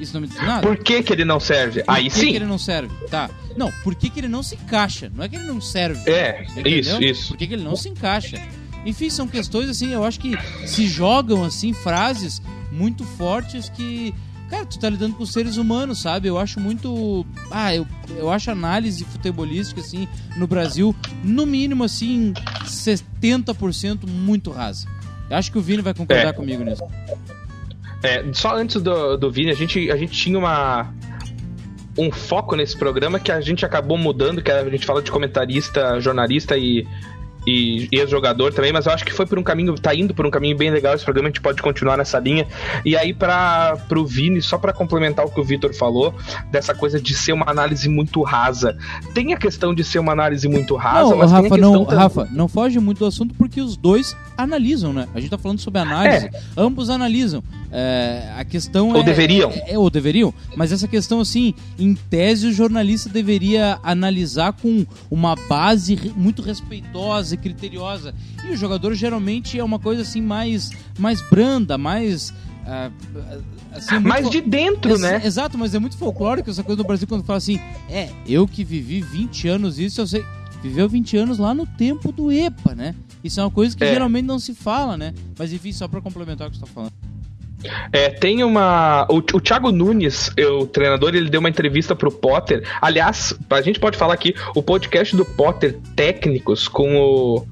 Isso não me diz nada. Por que, que ele não serve? Por Aí que sim. que ele não serve? Tá. Não, por que, que ele não se encaixa? Não é que ele não serve. É, Entendeu? isso, isso. Por que, que ele não se encaixa? Enfim, são questões assim, eu acho que se jogam assim frases muito fortes que. Cara, tu tá lidando com seres humanos, sabe? Eu acho muito. Ah, eu, eu acho análise futebolística, assim, no Brasil, no mínimo, assim, 70% muito rasa. Eu acho que o Vini vai concordar É. comigo nisso. É, só antes do, do Vini, a gente, a gente tinha uma, um foco nesse programa que a gente acabou mudando, que a gente fala de comentarista, jornalista e e ex-jogador também, mas eu acho que foi por um caminho, tá indo por um caminho bem legal esse programa, a gente pode continuar nessa linha. E aí, para pro Vini, só para complementar o que o Vitor falou, dessa coisa de ser uma análise muito rasa. Tem a questão de ser uma análise muito rasa, não, mas Rafa, tem a não, questão Rafa, não foge muito do assunto porque os dois analisam, né? A gente tá falando sobre análise, É. ambos analisam. É, a questão Ou é, deveriam. É, é, ou deveriam, mas essa questão, assim, em tese, o jornalista deveria analisar com uma base muito respeitosa e criteriosa. E o jogador geralmente é uma coisa assim mais, mais branda, mais. ah, assim, muito mais de dentro, Ex- né? Exato, mas é muito folclórico essa coisa no Brasil quando fala assim: é, eu que vivi 20 anos isso, eu sei. Viveu 20 anos lá no tempo do EPA, né? Isso é uma coisa que É. geralmente não se fala, né? Mas enfim, só pra complementar o que você tá falando. É, tem uma. O, o Thiago Nunes, o treinador, ele deu uma entrevista pro Potter. Aliás, a gente pode falar aqui, o podcast do Potter Técnicos com o.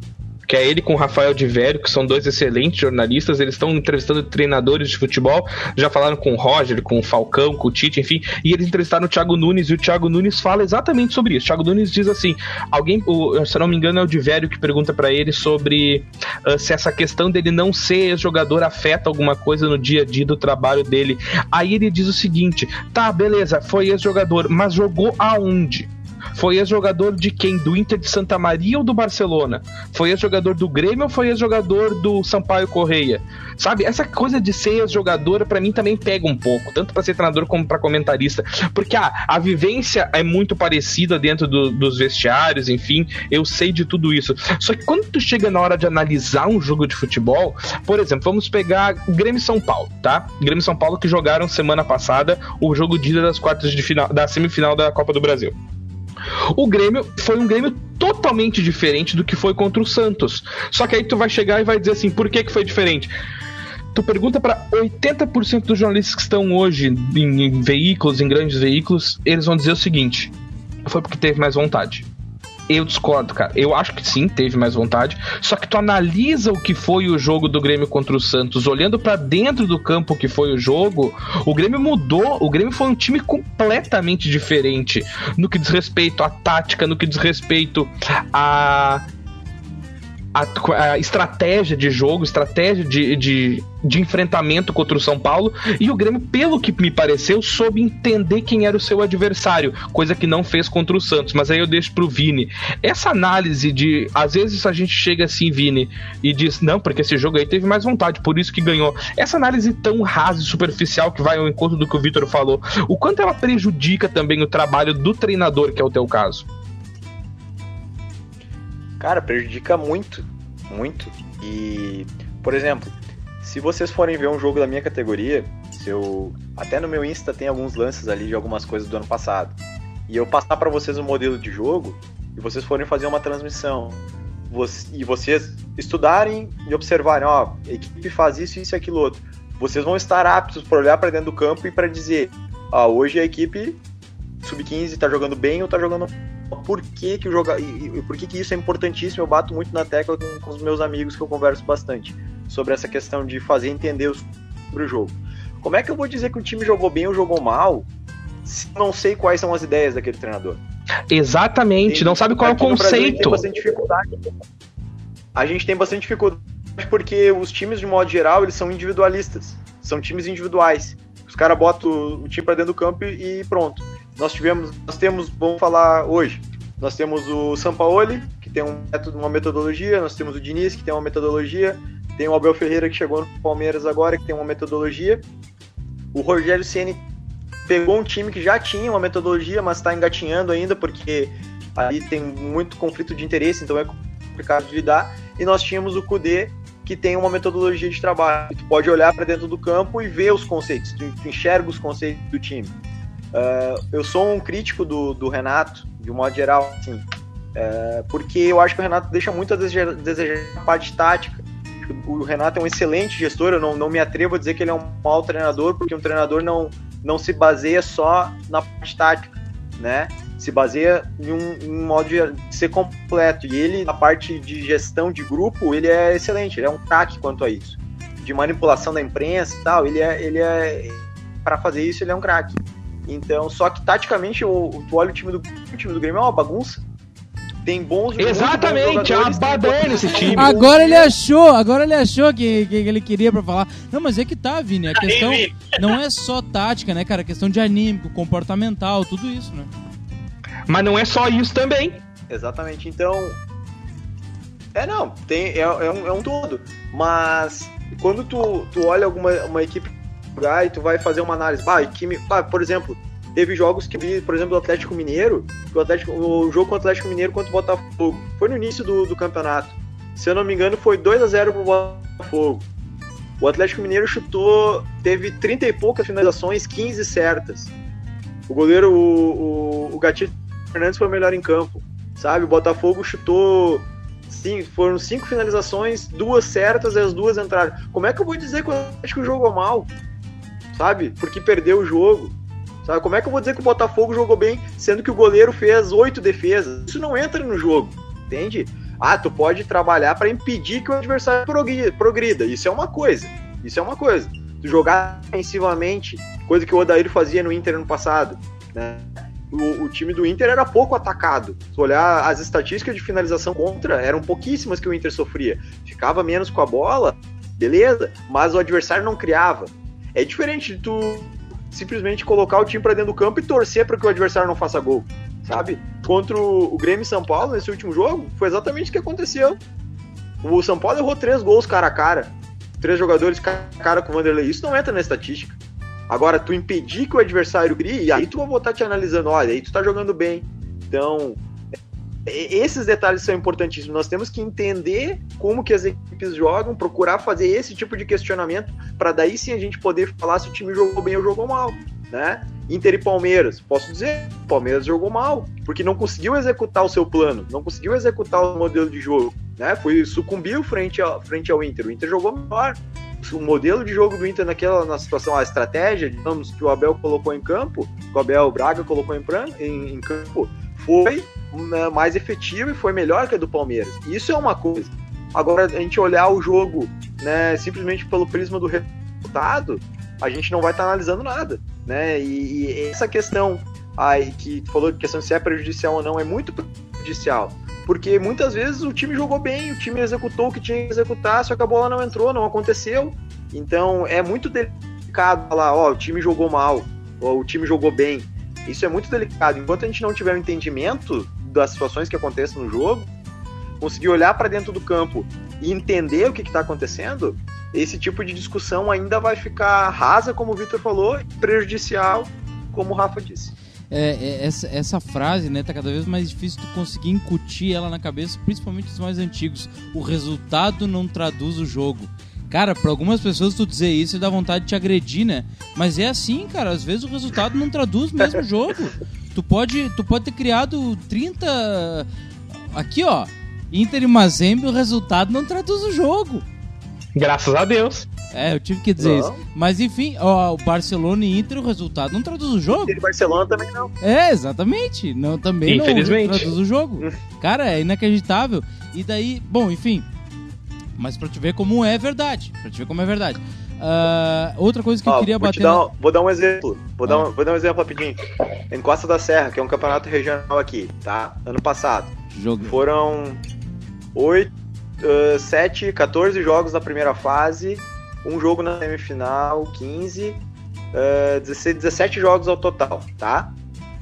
Que é ele com o Rafael de Vério, que são dois excelentes jornalistas. Eles estão entrevistando treinadores de futebol. Já falaram com o Roger, com o Falcão, com o Tite, enfim. E eles entrevistaram o Thiago Nunes e o Thiago Nunes fala exatamente sobre isso. O Thiago Nunes diz assim: alguém, o, se não me engano, é o de Vério que pergunta pra ele sobre ah, se essa questão dele não ser jogador afeta alguma coisa no dia a dia do trabalho dele. Aí ele diz o seguinte: tá, beleza, foi ex-jogador, mas jogou aonde? Foi ex-jogador de quem? Do Inter de Santa Maria ou do Barcelona? Foi ex-jogador do Grêmio ou foi ex-jogador do Sampaio Correia? Sabe, essa coisa de ser ex-jogador pra mim também pega um pouco, tanto pra ser treinador como pra comentarista, porque ah, a vivência é muito parecida dentro do- dos vestiários, enfim, eu sei de tudo isso. Só que quando tu chega na hora de analisar um jogo de futebol, por exemplo, vamos pegar Grêmio São Paulo, tá? Grêmio São Paulo que jogaram semana passada o jogo de ida das quartas de final, da semifinal da Copa do Brasil. O Grêmio foi um Grêmio totalmente diferente do que foi contra o Santos. Só que aí tu vai chegar e vai dizer assim, por que que foi diferente? Tu pergunta pra 80% dos jornalistas que estão hoje em, em veículos, em grandes veículos, eles vão dizer o seguinte: foi porque teve mais vontade. Eu discordo, cara. Eu acho que sim, teve mais vontade. Só que tu analisa o que foi o jogo do Grêmio contra o Santos, olhando pra dentro do campo que foi o jogo, o Grêmio mudou. O Grêmio foi um time completamente diferente no que diz respeito à tática, no que diz respeito a a, a estratégia de jogo, estratégia de, de, de enfrentamento contra o São Paulo. E o Grêmio, pelo que me pareceu, soube entender quem era o seu adversário, coisa que não fez contra o Santos. Mas aí eu deixo pro Vini. Essa análise de. Às vezes a gente chega assim, Vini, e diz: não, porque esse jogo aí teve mais vontade, por isso que ganhou. Essa análise tão rasa e superficial que vai ao encontro do que o Vitor falou, o quanto ela prejudica também o trabalho do treinador, que é o teu caso? Cara, prejudica muito, muito. E, por exemplo, se vocês forem ver um jogo da minha categoria, se eu até no meu Insta tem alguns lances ali de algumas coisas do ano passado. E eu passar para vocês o modelo de jogo e vocês forem fazer uma transmissão. E vocês estudarem e observarem, ó, a equipe faz isso, isso e aquilo outro. Vocês vão estar aptos para olhar para dentro do campo e para dizer, ó, hoje a equipe sub-15 tá jogando bem ou tá jogando por que, que o joga... e, por que, que isso é importantíssimo. Eu bato muito na tecla com, com os meus amigos que eu converso bastante sobre essa questão de fazer entender os- sobre o jogo. Como é que eu vou dizer que o time jogou bem ou jogou mal se eu não sei quais são as ideias daquele treinador? Exatamente, não sabe qual é o no Brasil a gente conceito. Tem bastante dificuldade. A gente tem bastante dificuldade porque os times, de modo geral, eles são individualistas. São times individuais. Os caras botam o time para dentro do campo e pronto. Nós tivemos, nós temos, vamos falar hoje, nós temos o Sampaoli, que tem um método, uma metodologia, nós temos o Diniz, que tem uma metodologia, tem o Abel Ferreira, que chegou no Palmeiras agora, que tem uma metodologia. O Rogério Ceni pegou um time que já tinha uma metodologia, mas está engatinhando ainda, porque aí tem muito conflito de interesse, então é complicado de lidar. E nós tínhamos o Kudê, que tem uma metodologia de trabalho. Tu pode olhar para dentro do campo e ver os conceitos, tu, tu enxerga os conceitos do time. Uh, eu sou um crítico do, do Renato, de um modo geral, assim, uh, porque eu acho que o Renato deixa muito a desejar, desejar a parte tática. O Renato é um excelente gestor, eu não, não me atrevo a dizer que ele é um mau treinador, porque um treinador não, não se baseia só na parte tática, né? Se baseia em um, em um modo de ser completo. E ele, na parte de gestão de grupo, ele é excelente, ele é um craque quanto a isso. De manipulação da imprensa e tal, ele é, ele é para fazer isso, ele é um craque. Então, só que taticamente, o, tu olha o time do, o time do Grêmio é uma bagunça. Tem bons Exatamente, é uma baderna esse time. Agora ele achou, agora ele achou que, que ele queria pra falar. Não, mas é que tá, Vini. A questão não é só tática, né, cara? A questão de anímico, comportamental, tudo isso, né? Mas não é só isso também. Exatamente. Então. É, não. Tem, é, é, um, é um todo. Mas quando tu, tu olha alguma uma equipe e tu vai fazer uma análise. Bah, bah, por exemplo, teve jogos que vi, por exemplo, do Atlético Mineiro, o, Atlético, o jogo com o Atlético Mineiro contra o Botafogo. Foi no início do, do campeonato. Se eu não me engano, foi 2 a 0 pro Botafogo. O Atlético Mineiro chutou, teve 30 e poucas finalizações, 15 certas. O goleiro, o, o, o Gatinho Fernandes foi o melhor em campo. Sabe? O Botafogo chutou. Sim, foram cinco finalizações, duas certas e as duas entraram. Como é que eu vou dizer que o Atlético jogou mal? Sabe? Porque perdeu o jogo. Sabe? Como é que eu vou dizer que o Botafogo jogou bem, sendo que o goleiro fez oito defesas? Isso não entra no jogo, entende? Ah, tu pode trabalhar para impedir que o adversário progrida. Isso é uma coisa. Isso é uma coisa. Tu jogar defensivamente, coisa que o Odair fazia no Inter no passado, né? O, o, time do Inter era pouco atacado. Se olhar as estatísticas de finalização contra, eram pouquíssimas que o Inter sofria. Ficava menos com a bola, beleza, mas o adversário não criava. É diferente de tu simplesmente colocar o time para dentro do campo e torcer para que o adversário não faça gol, sabe? Contra o Grêmio e São Paulo nesse último jogo, foi exatamente o que aconteceu. O São Paulo errou três gols cara a cara. Três jogadores cara a cara com o Vanderlei. Isso não entra na estatística. Agora, tu impedir que o adversário crie, e aí tu vai voltar te analisando, olha, aí tu tá jogando bem. Então, esses detalhes são importantíssimos. Nós temos que entender como que as equipes jogam, procurar fazer esse tipo de questionamento para daí sim a gente poder falar se o time jogou bem ou jogou mal, né? Inter e Palmeiras, posso dizer, Palmeiras jogou mal, porque não conseguiu executar o seu plano, não conseguiu executar o modelo de jogo, né? Foi sucumbiu frente ao, frente ao Inter. O Inter jogou melhor. O modelo de jogo do Inter naquela na situação, a estratégia, digamos, que o Abel colocou em campo, que o Abel Braga colocou em, em, em campo, foi mais efetiva e foi melhor que a do Palmeiras. Isso é uma coisa. Agora, a gente olhar o jogo né, simplesmente pelo prisma do resultado, a gente não vai estar tá analisando nada. Né? E, e, essa questão aí que tu falou de questão de se é prejudicial ou não é muito prejudicial. Porque muitas vezes o time jogou bem, o time executou o que tinha que executar, só que a bola não entrou, não aconteceu. Então é muito delicado falar, ó, o time jogou mal, ou o time jogou bem. Isso é muito delicado. Enquanto a gente não tiver um entendimento das situações que acontecem no jogo, conseguir olhar para dentro do campo e entender o que está acontecendo, esse tipo de discussão ainda vai ficar rasa, como o Victor falou, e prejudicial, como o Rafa disse. É, é, essa, essa frase, né, tá cada vez mais difícil tu conseguir incutir ela na cabeça, principalmente os mais antigos. O resultado não traduz o jogo. Cara, para algumas pessoas tu dizer isso dá vontade de te agredir, né? Mas é assim, cara, às vezes o resultado não traduz mesmo o jogo. Tu pode, tu pode ter criado 30 aqui, ó, Inter e Mazembe, o resultado não traduz o jogo. Graças a Deus. É, eu tive que dizer não. isso. Mas enfim, ó, o Barcelona e Inter, o resultado não traduz o jogo. Inter e Barcelona também não. É, exatamente. Não, também não traduz o jogo. Cara, é inacreditável. E daí, bom, enfim, mas pra te ver como é verdade. Pra te ver como é verdade. Uh, outra coisa que eu queria vou bater. Dar, Vou dar um exemplo. Vou, ah. dar um, vou dar um exemplo rapidinho. Em Costa da Serra, que é um campeonato regional aqui, tá? Ano passado. Jogo. Foram 8, uh, 7, 14 jogos na primeira fase, um jogo na semifinal, 15, uh, 16, 17 jogos ao total, tá?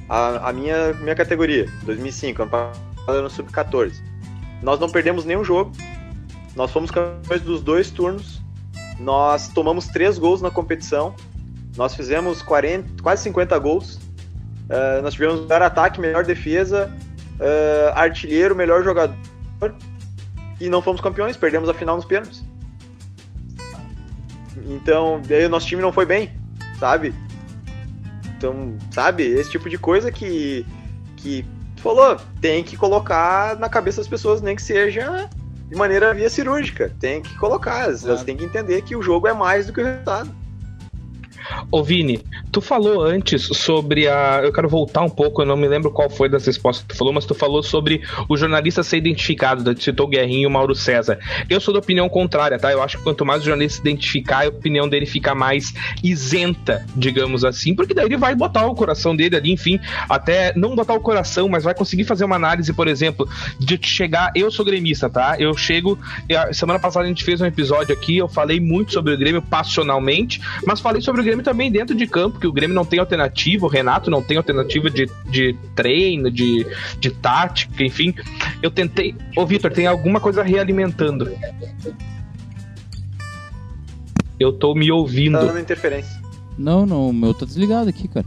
A, a minha, minha categoria, 2005, ano passado no sub-14. Nós não perdemos nenhum jogo, nós fomos campeões dos dois turnos. Nós tomamos três gols na competição. Nós fizemos 40, quase 50 gols. Uh, nós tivemos melhor ataque, melhor defesa, uh, artilheiro, melhor jogador. E não fomos campeões, perdemos a final nos pênaltis. Então, daí o nosso time não foi bem, sabe? Então, sabe, esse tipo de coisa que, que falou, tem que colocar na cabeça das pessoas, nem que seja de maneira via cirúrgica. Tem que colocar, elas, claro. têm que entender que o jogo é mais do que o resultado. Ô Vini, tu falou antes sobre a. Eu quero voltar um pouco, eu não me lembro qual foi das respostas que tu falou, mas tu falou sobre o jornalista ser identificado, tu citou o Guerrinho e o Mauro César. Eu sou da opinião contrária, tá? Eu acho que quanto mais o jornalista se identificar, a opinião dele fica mais isenta, digamos assim, porque daí ele vai botar o coração dele ali, enfim, até não botar o coração, mas vai conseguir fazer uma análise, por exemplo, de chegar. Eu sou gremista, tá? Eu chego. Semana passada a gente fez um episódio aqui, eu falei muito sobre o Grêmio passionalmente, mas falei sobre o Grêmio também também dentro de campo, que o Grêmio não tem alternativa, o Renato não tem alternativa de, de treino, de, de tática, enfim. Eu tentei. Ô, Vitor, tem alguma coisa realimentando. Eu tô me ouvindo. Tá dando interferência. Não, não, o meu tá desligado aqui, cara.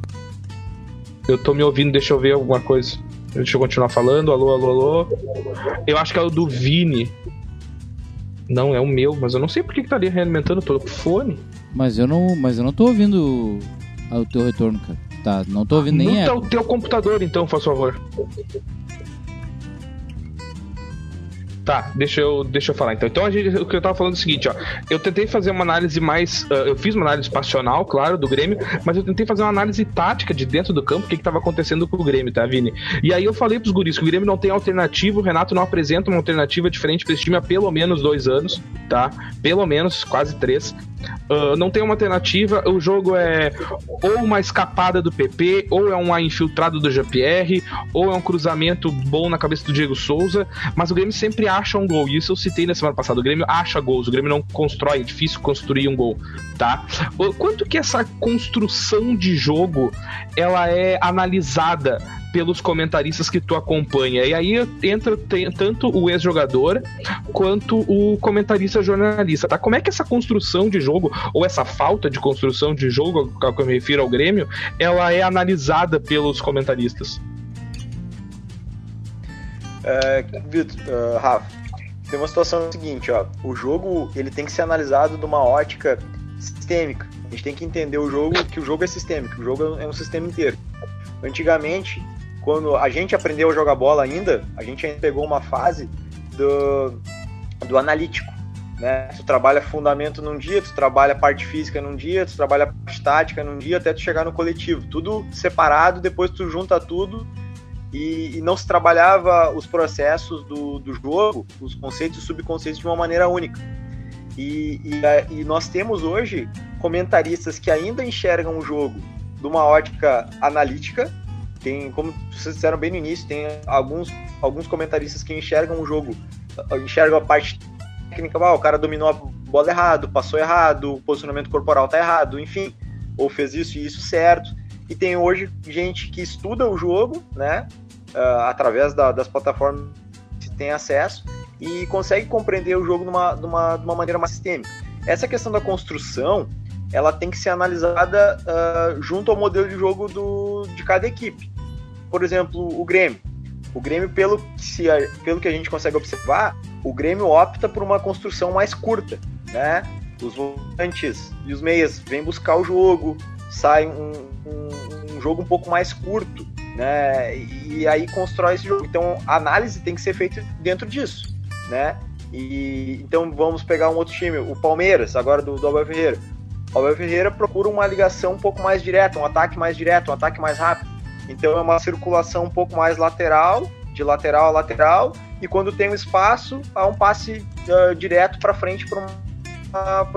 Eu tô me ouvindo, deixa eu ver alguma coisa. Deixa eu continuar falando. Alô, alô, alô. Eu acho que é o do Vini. Não, é o meu, mas eu não sei por que, que tá ali realimentando todo o fone. Mas eu não, mas eu não tô ouvindo o teu retorno, cara. Tá, não tô ouvindo nem Muta o teu computador então, faz favor. Tá, deixa eu, deixa eu falar então. Então, a gente, o que eu tava falando é o seguinte, ó. Eu tentei fazer uma análise mais. Uh, eu fiz uma análise passional, claro, do Grêmio, mas eu tentei fazer uma análise tática de dentro do campo, o que, que tava acontecendo com o Grêmio, tá, Vini? E aí eu falei pros guris que o Grêmio não tem alternativa, o Renato não apresenta uma alternativa diferente pra esse time há pelo menos dois anos, tá? Pelo menos, quase três. Uh, não tem uma alternativa, o jogo é ou uma escapada do PP, ou é um infiltrado do GPR, ou é um cruzamento bom na cabeça do Diego Souza, mas o Grêmio sempre acha um gol. Isso eu citei na semana passada. O Grêmio acha gols, o Grêmio não constrói, é difícil construir um gol, tá? Quanto que essa construção de jogo ela é analisada pelos comentaristas que tu acompanha. E aí entra tanto o ex-jogador quanto o comentarista jornalista, tá? Como é que essa construção de jogo, ou essa falta de construção de jogo, ao que eu me refiro ao Grêmio, ela é analisada pelos comentaristas? É, Vitor, uh, Rafa, tem uma situação seguinte, ó. O jogo ele tem que ser analisado de uma ótica sistêmica. A gente tem que entender o jogo, que o jogo é sistêmico, o jogo é um sistema inteiro. Antigamente, quando a gente aprendeu a jogar bola ainda, a gente ainda pegou uma fase do, do analítico. Né? Tu trabalha fundamento num dia, tu trabalha parte física num dia, tu trabalha parte tática num dia, até tu chegar no coletivo. Tudo separado, depois tu junta tudo e, e, não se trabalhava os processos do, do jogo, os conceitos e subconceitos de uma maneira única. E, e, e, nós temos hoje comentaristas que ainda enxergam o jogo de uma ótica analítica. Tem, como vocês disseram bem no início, tem alguns, alguns comentaristas que enxergam o jogo, enxergam a parte técnica, ah, o cara dominou a bola errado, passou errado, o posicionamento corporal tá errado, enfim, ou fez isso e isso certo. E tem hoje gente que estuda o jogo, né? Uh, através da, das plataformas que tem acesso e consegue compreender o jogo de uma, de, uma, de uma maneira mais sistêmica. Essa questão da construção, ela tem que ser analisada uh, junto ao modelo de jogo do, de cada equipe. Por exemplo, o Grêmio. O Grêmio, pelo que, se, pelo que a gente consegue observar, o Grêmio opta por uma construção mais curta, né? Os volantes e os meias vêm buscar o jogo, sai um, um, um jogo um pouco mais curto, né? E aí constrói esse jogo. Então a análise tem que ser feita dentro disso, né? E então vamos pegar um outro time, o Palmeiras, agora do, do Abel Ferreira. O Abel Ferreira procura uma ligação um pouco mais direta, um ataque mais direto, um ataque mais rápido. Então é uma circulação um pouco mais lateral, de lateral a lateral, e quando tem um espaço, há um passe uh, direto para frente para uma,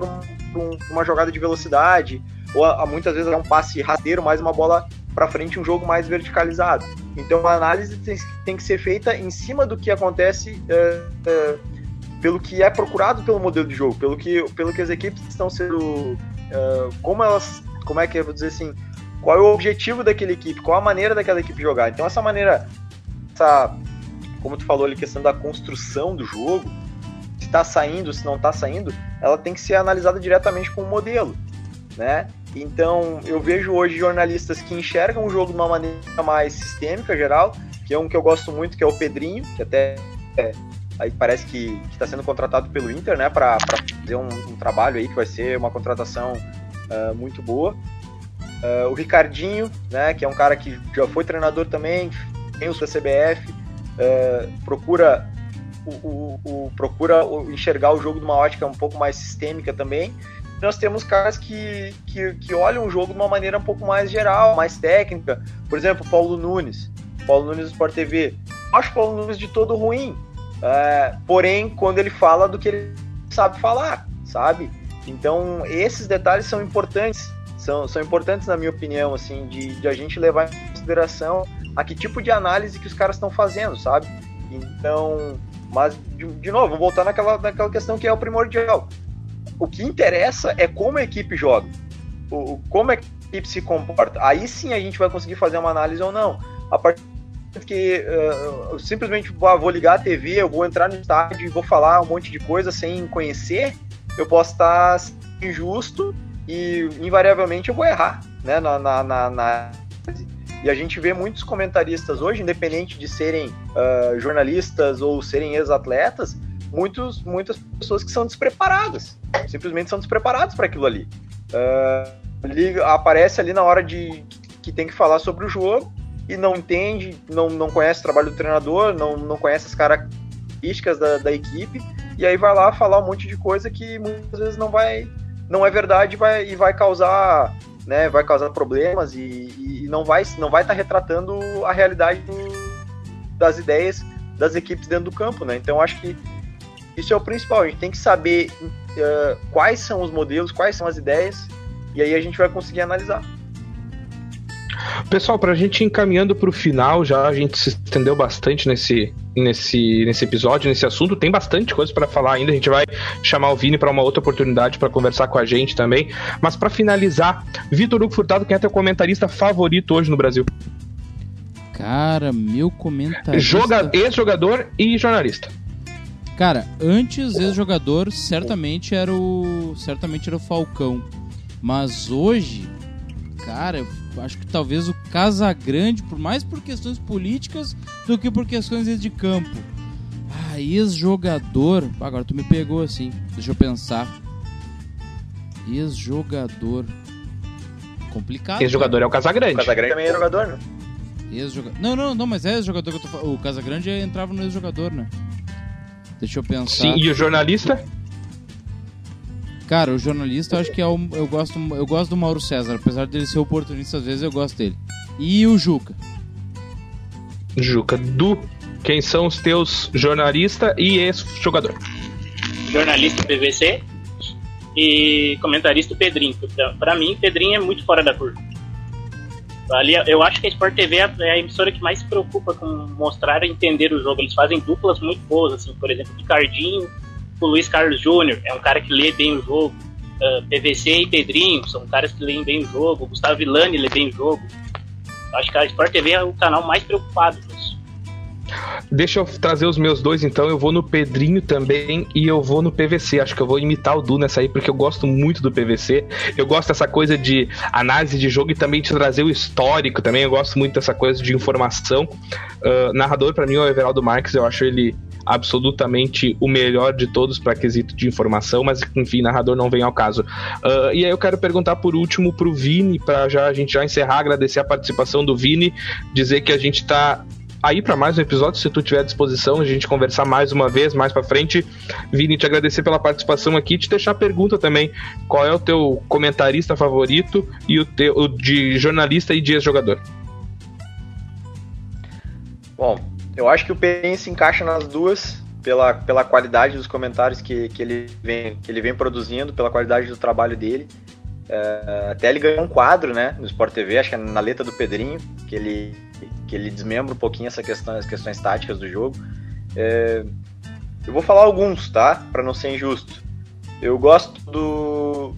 um, uma jogada de velocidade, ou uh, muitas vezes é um passe rasteiro, mais uma bola para frente um jogo mais verticalizado. Então a análise tem, que ser feita em cima do que acontece, é, é, pelo que é procurado pelo modelo de jogo, pelo que, pelo que as equipes estão sendo, é, como elas, como é que eu vou dizer assim, qual é o objetivo daquela equipe, qual a maneira daquela equipe jogar. Então essa maneira, essa, como tu falou ali, questão da construção do jogo, se está saindo, se não está saindo, ela tem que ser analisada diretamente com o modelo, né? Então, eu vejo hoje jornalistas que enxergam o jogo de uma maneira mais sistêmica, geral, que é um que eu gosto muito, que é o Pedrinho, que até é, aí parece que está sendo contratado pelo Inter, né, para fazer um, um, trabalho aí que vai ser uma contratação uh, muito boa. Uh, o Ricardinho, né, que é um cara que já foi treinador também, tem o da CBF, uh, procura o, o, o, procura enxergar o jogo de uma ótica um pouco mais sistêmica também nós temos caras que, que, que olham o jogo de uma maneira um pouco mais geral, mais técnica. Por exemplo, Paulo Nunes. Paulo Nunes do Sport TV. Acho o Paulo Nunes de todo ruim. É, porém, quando ele fala do que ele sabe falar, sabe? Então, esses detalhes são importantes. São, são importantes, na minha opinião, assim, de, de a gente levar em consideração a que tipo de análise que os caras estão fazendo, sabe? Então, mas, de, de novo, voltar naquela, naquela questão que é o primordial o que interessa é como a equipe joga, o, como a equipe se comporta. Aí sim a gente vai conseguir fazer uma análise ou não. A partir que uh, eu simplesmente vou ligar a TV, eu vou entrar no estádio e vou falar um monte de coisa sem conhecer, eu posso estar injusto e invariavelmente eu vou errar, né? Na, na, na, na... E a gente vê muitos comentaristas hoje, independente de serem uh, jornalistas ou serem ex-atletas, muitos, muitas pessoas que são despreparadas. Simplesmente são despreparados para aquilo ali. Uh, liga, aparece ali na hora de que tem que falar sobre o jogo e não entende, não, não conhece o trabalho do treinador, não, não conhece as características da, da equipe, e aí vai lá falar um monte de coisa que muitas vezes não vai não é verdade vai, e vai causar né, vai causar problemas e, e não vai não vai estar tá retratando a realidade das ideias das equipes dentro do campo, né? Então acho que isso é o principal. A gente tem que saber uh, quais são os modelos, quais são as ideias, e aí a gente vai conseguir analisar. Pessoal, para a gente ir encaminhando para o final, já a gente se estendeu bastante nesse, nesse, nesse episódio, nesse assunto. Tem bastante coisa para falar ainda. A gente vai chamar o Vini para uma outra oportunidade para conversar com a gente também. Mas para finalizar, Vitor Hugo Furtado, quem é teu comentarista favorito hoje no Brasil? Cara, meu comentarista. Joga, ex-jogador e jornalista. Cara, antes ex-jogador certamente era o certamente era o Falcão, mas hoje, cara, eu acho que talvez o Casagrande, por mais por questões políticas do que por questões de campo. Ah, ex-jogador, agora tu me pegou assim. Deixa eu pensar. Ex-jogador. Complicado. Ex-jogador é o Casagrande. O Casagrande também é jogador, né? Ex-jogador. Não, não, não, mas é ex-jogador que eu tô falando. O Casagrande entrava no ex-jogador, né? Deixa eu pensar. Sim, e o jornalista? Cara, o jornalista eu acho que é o, eu gosto eu gosto do Mauro César, apesar dele ser oportunista às vezes eu gosto dele. E o Juca. Juca, Du, quem são os teus jornalista e ex-jogador? Jornalista PVC e comentarista Pedrinho. Para mim, Pedrinho é muito fora da curva. Ali, eu acho que a Sport TV é, é a emissora que mais se preocupa com mostrar e entender o jogo. Eles fazem duplas muito boas, assim, por exemplo, Ricardinho com o Luiz Carlos Júnior, é um cara que lê bem o jogo. Uh, ah, PVC e Pedrinho são caras que leem bem o jogo. Gustavo Villani lê bem o jogo. Acho que a Sport TV é o canal mais preocupado. Deixa eu trazer os meus dois então. Eu vou no Pedrinho também e eu vou no PVC. Acho que eu vou imitar o Du nessa aí porque eu gosto muito do PVC. Eu gosto dessa coisa de análise de jogo e também de trazer o histórico também. Eu gosto muito dessa coisa de informação. Uh, narrador para mim é o Everaldo Marques. Eu acho ele absolutamente o melhor de todos para quesito de informação, mas enfim, narrador não vem ao caso. Uh, e aí eu quero perguntar por último pro Vini, para já a gente já encerrar, agradecer a participação do Vini, dizer que a gente está aí para mais um episódio, se tu tiver à disposição, a gente conversar mais uma vez, mais para frente. Vini, te agradecer pela participação aqui, te deixar a pergunta também, qual é o teu comentarista favorito e o teu de jornalista e de ex-jogador? Bom, eu acho que o PN se encaixa nas duas, pela, pela qualidade dos comentários que, que, ele vem, que ele vem produzindo, pela qualidade do trabalho dele. É, até ele ganhou um quadro, né, no Sport TV, acho que é na letra do Pedrinho, que ele, que ele desmembra um pouquinho essa questão, as questões táticas do jogo. É, eu vou falar alguns, tá, para não ser injusto. Eu gosto do,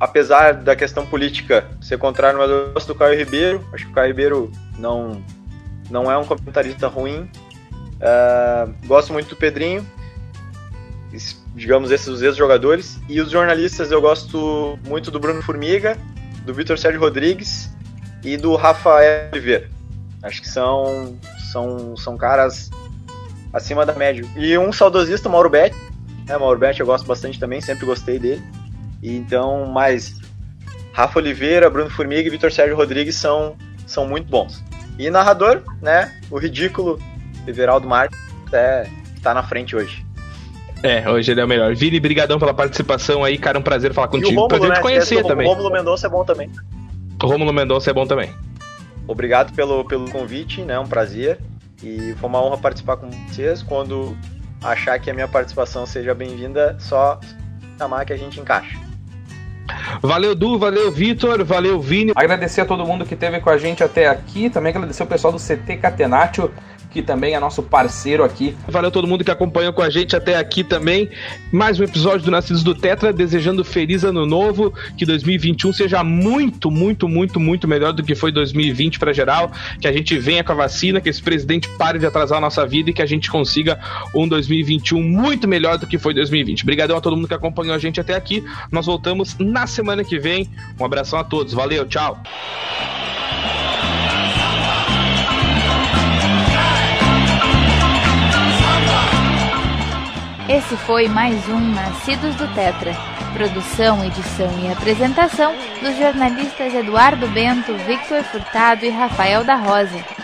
apesar da questão política ser contrário, mas eu gosto do Caio Ribeiro. Acho que o Caio Ribeiro não, não é um comentarista ruim. É, gosto muito do Pedrinho digamos, esses ex-jogadores. E os jornalistas eu gosto muito do Bruno Formiga, do Vitor Sérgio Rodrigues e do Rafael Oliveira. Acho que são, são, são caras acima da média. E um saudosista, Mauro Betti. Né, Mauro Betti eu gosto bastante também, sempre gostei dele. E então, mais Rafa Oliveira, Bruno Formiga e Vitor Sérgio Rodrigues são, são muito bons. E narrador, né? O ridículo Everaldo Marques é, tá na frente hoje. É, hoje ele é o melhor. Vini, brigadão pela participação aí, cara, um prazer falar contigo. E o Rômulo, prazer né? te conhecer o também. Rômulo Mendonça é bom também. O Rômulo Mendonça é bom também. Obrigado pelo, pelo convite, né? Um prazer. E foi uma honra participar com vocês. Quando achar que a minha participação seja bem-vinda, só chamar que a gente encaixa. Valeu, Du, valeu, Vitor, valeu, Vini. Agradecer a todo mundo que esteve com a gente até aqui. Também agradecer o pessoal do CT Catenatio, que também é nosso parceiro aqui. Valeu todo mundo que acompanhou com a gente até aqui também. Mais um episódio do Nascidos do Tetra, desejando feliz ano novo, que 2021 seja muito, muito, muito, muito melhor do que foi 2020 para geral, que a gente venha com a vacina, que esse presidente pare de atrasar a nossa vida e que a gente consiga um 2021 muito melhor do que foi 2020. Obrigadão a todo mundo que acompanhou a gente até aqui. Nós voltamos na semana que vem. Um abração a todos. Valeu, tchau. Esse foi mais um Nascidos do Tetra. Produção, edição e apresentação dos jornalistas Eduardo Bento, Victor Furtado e Rafael da Rosa.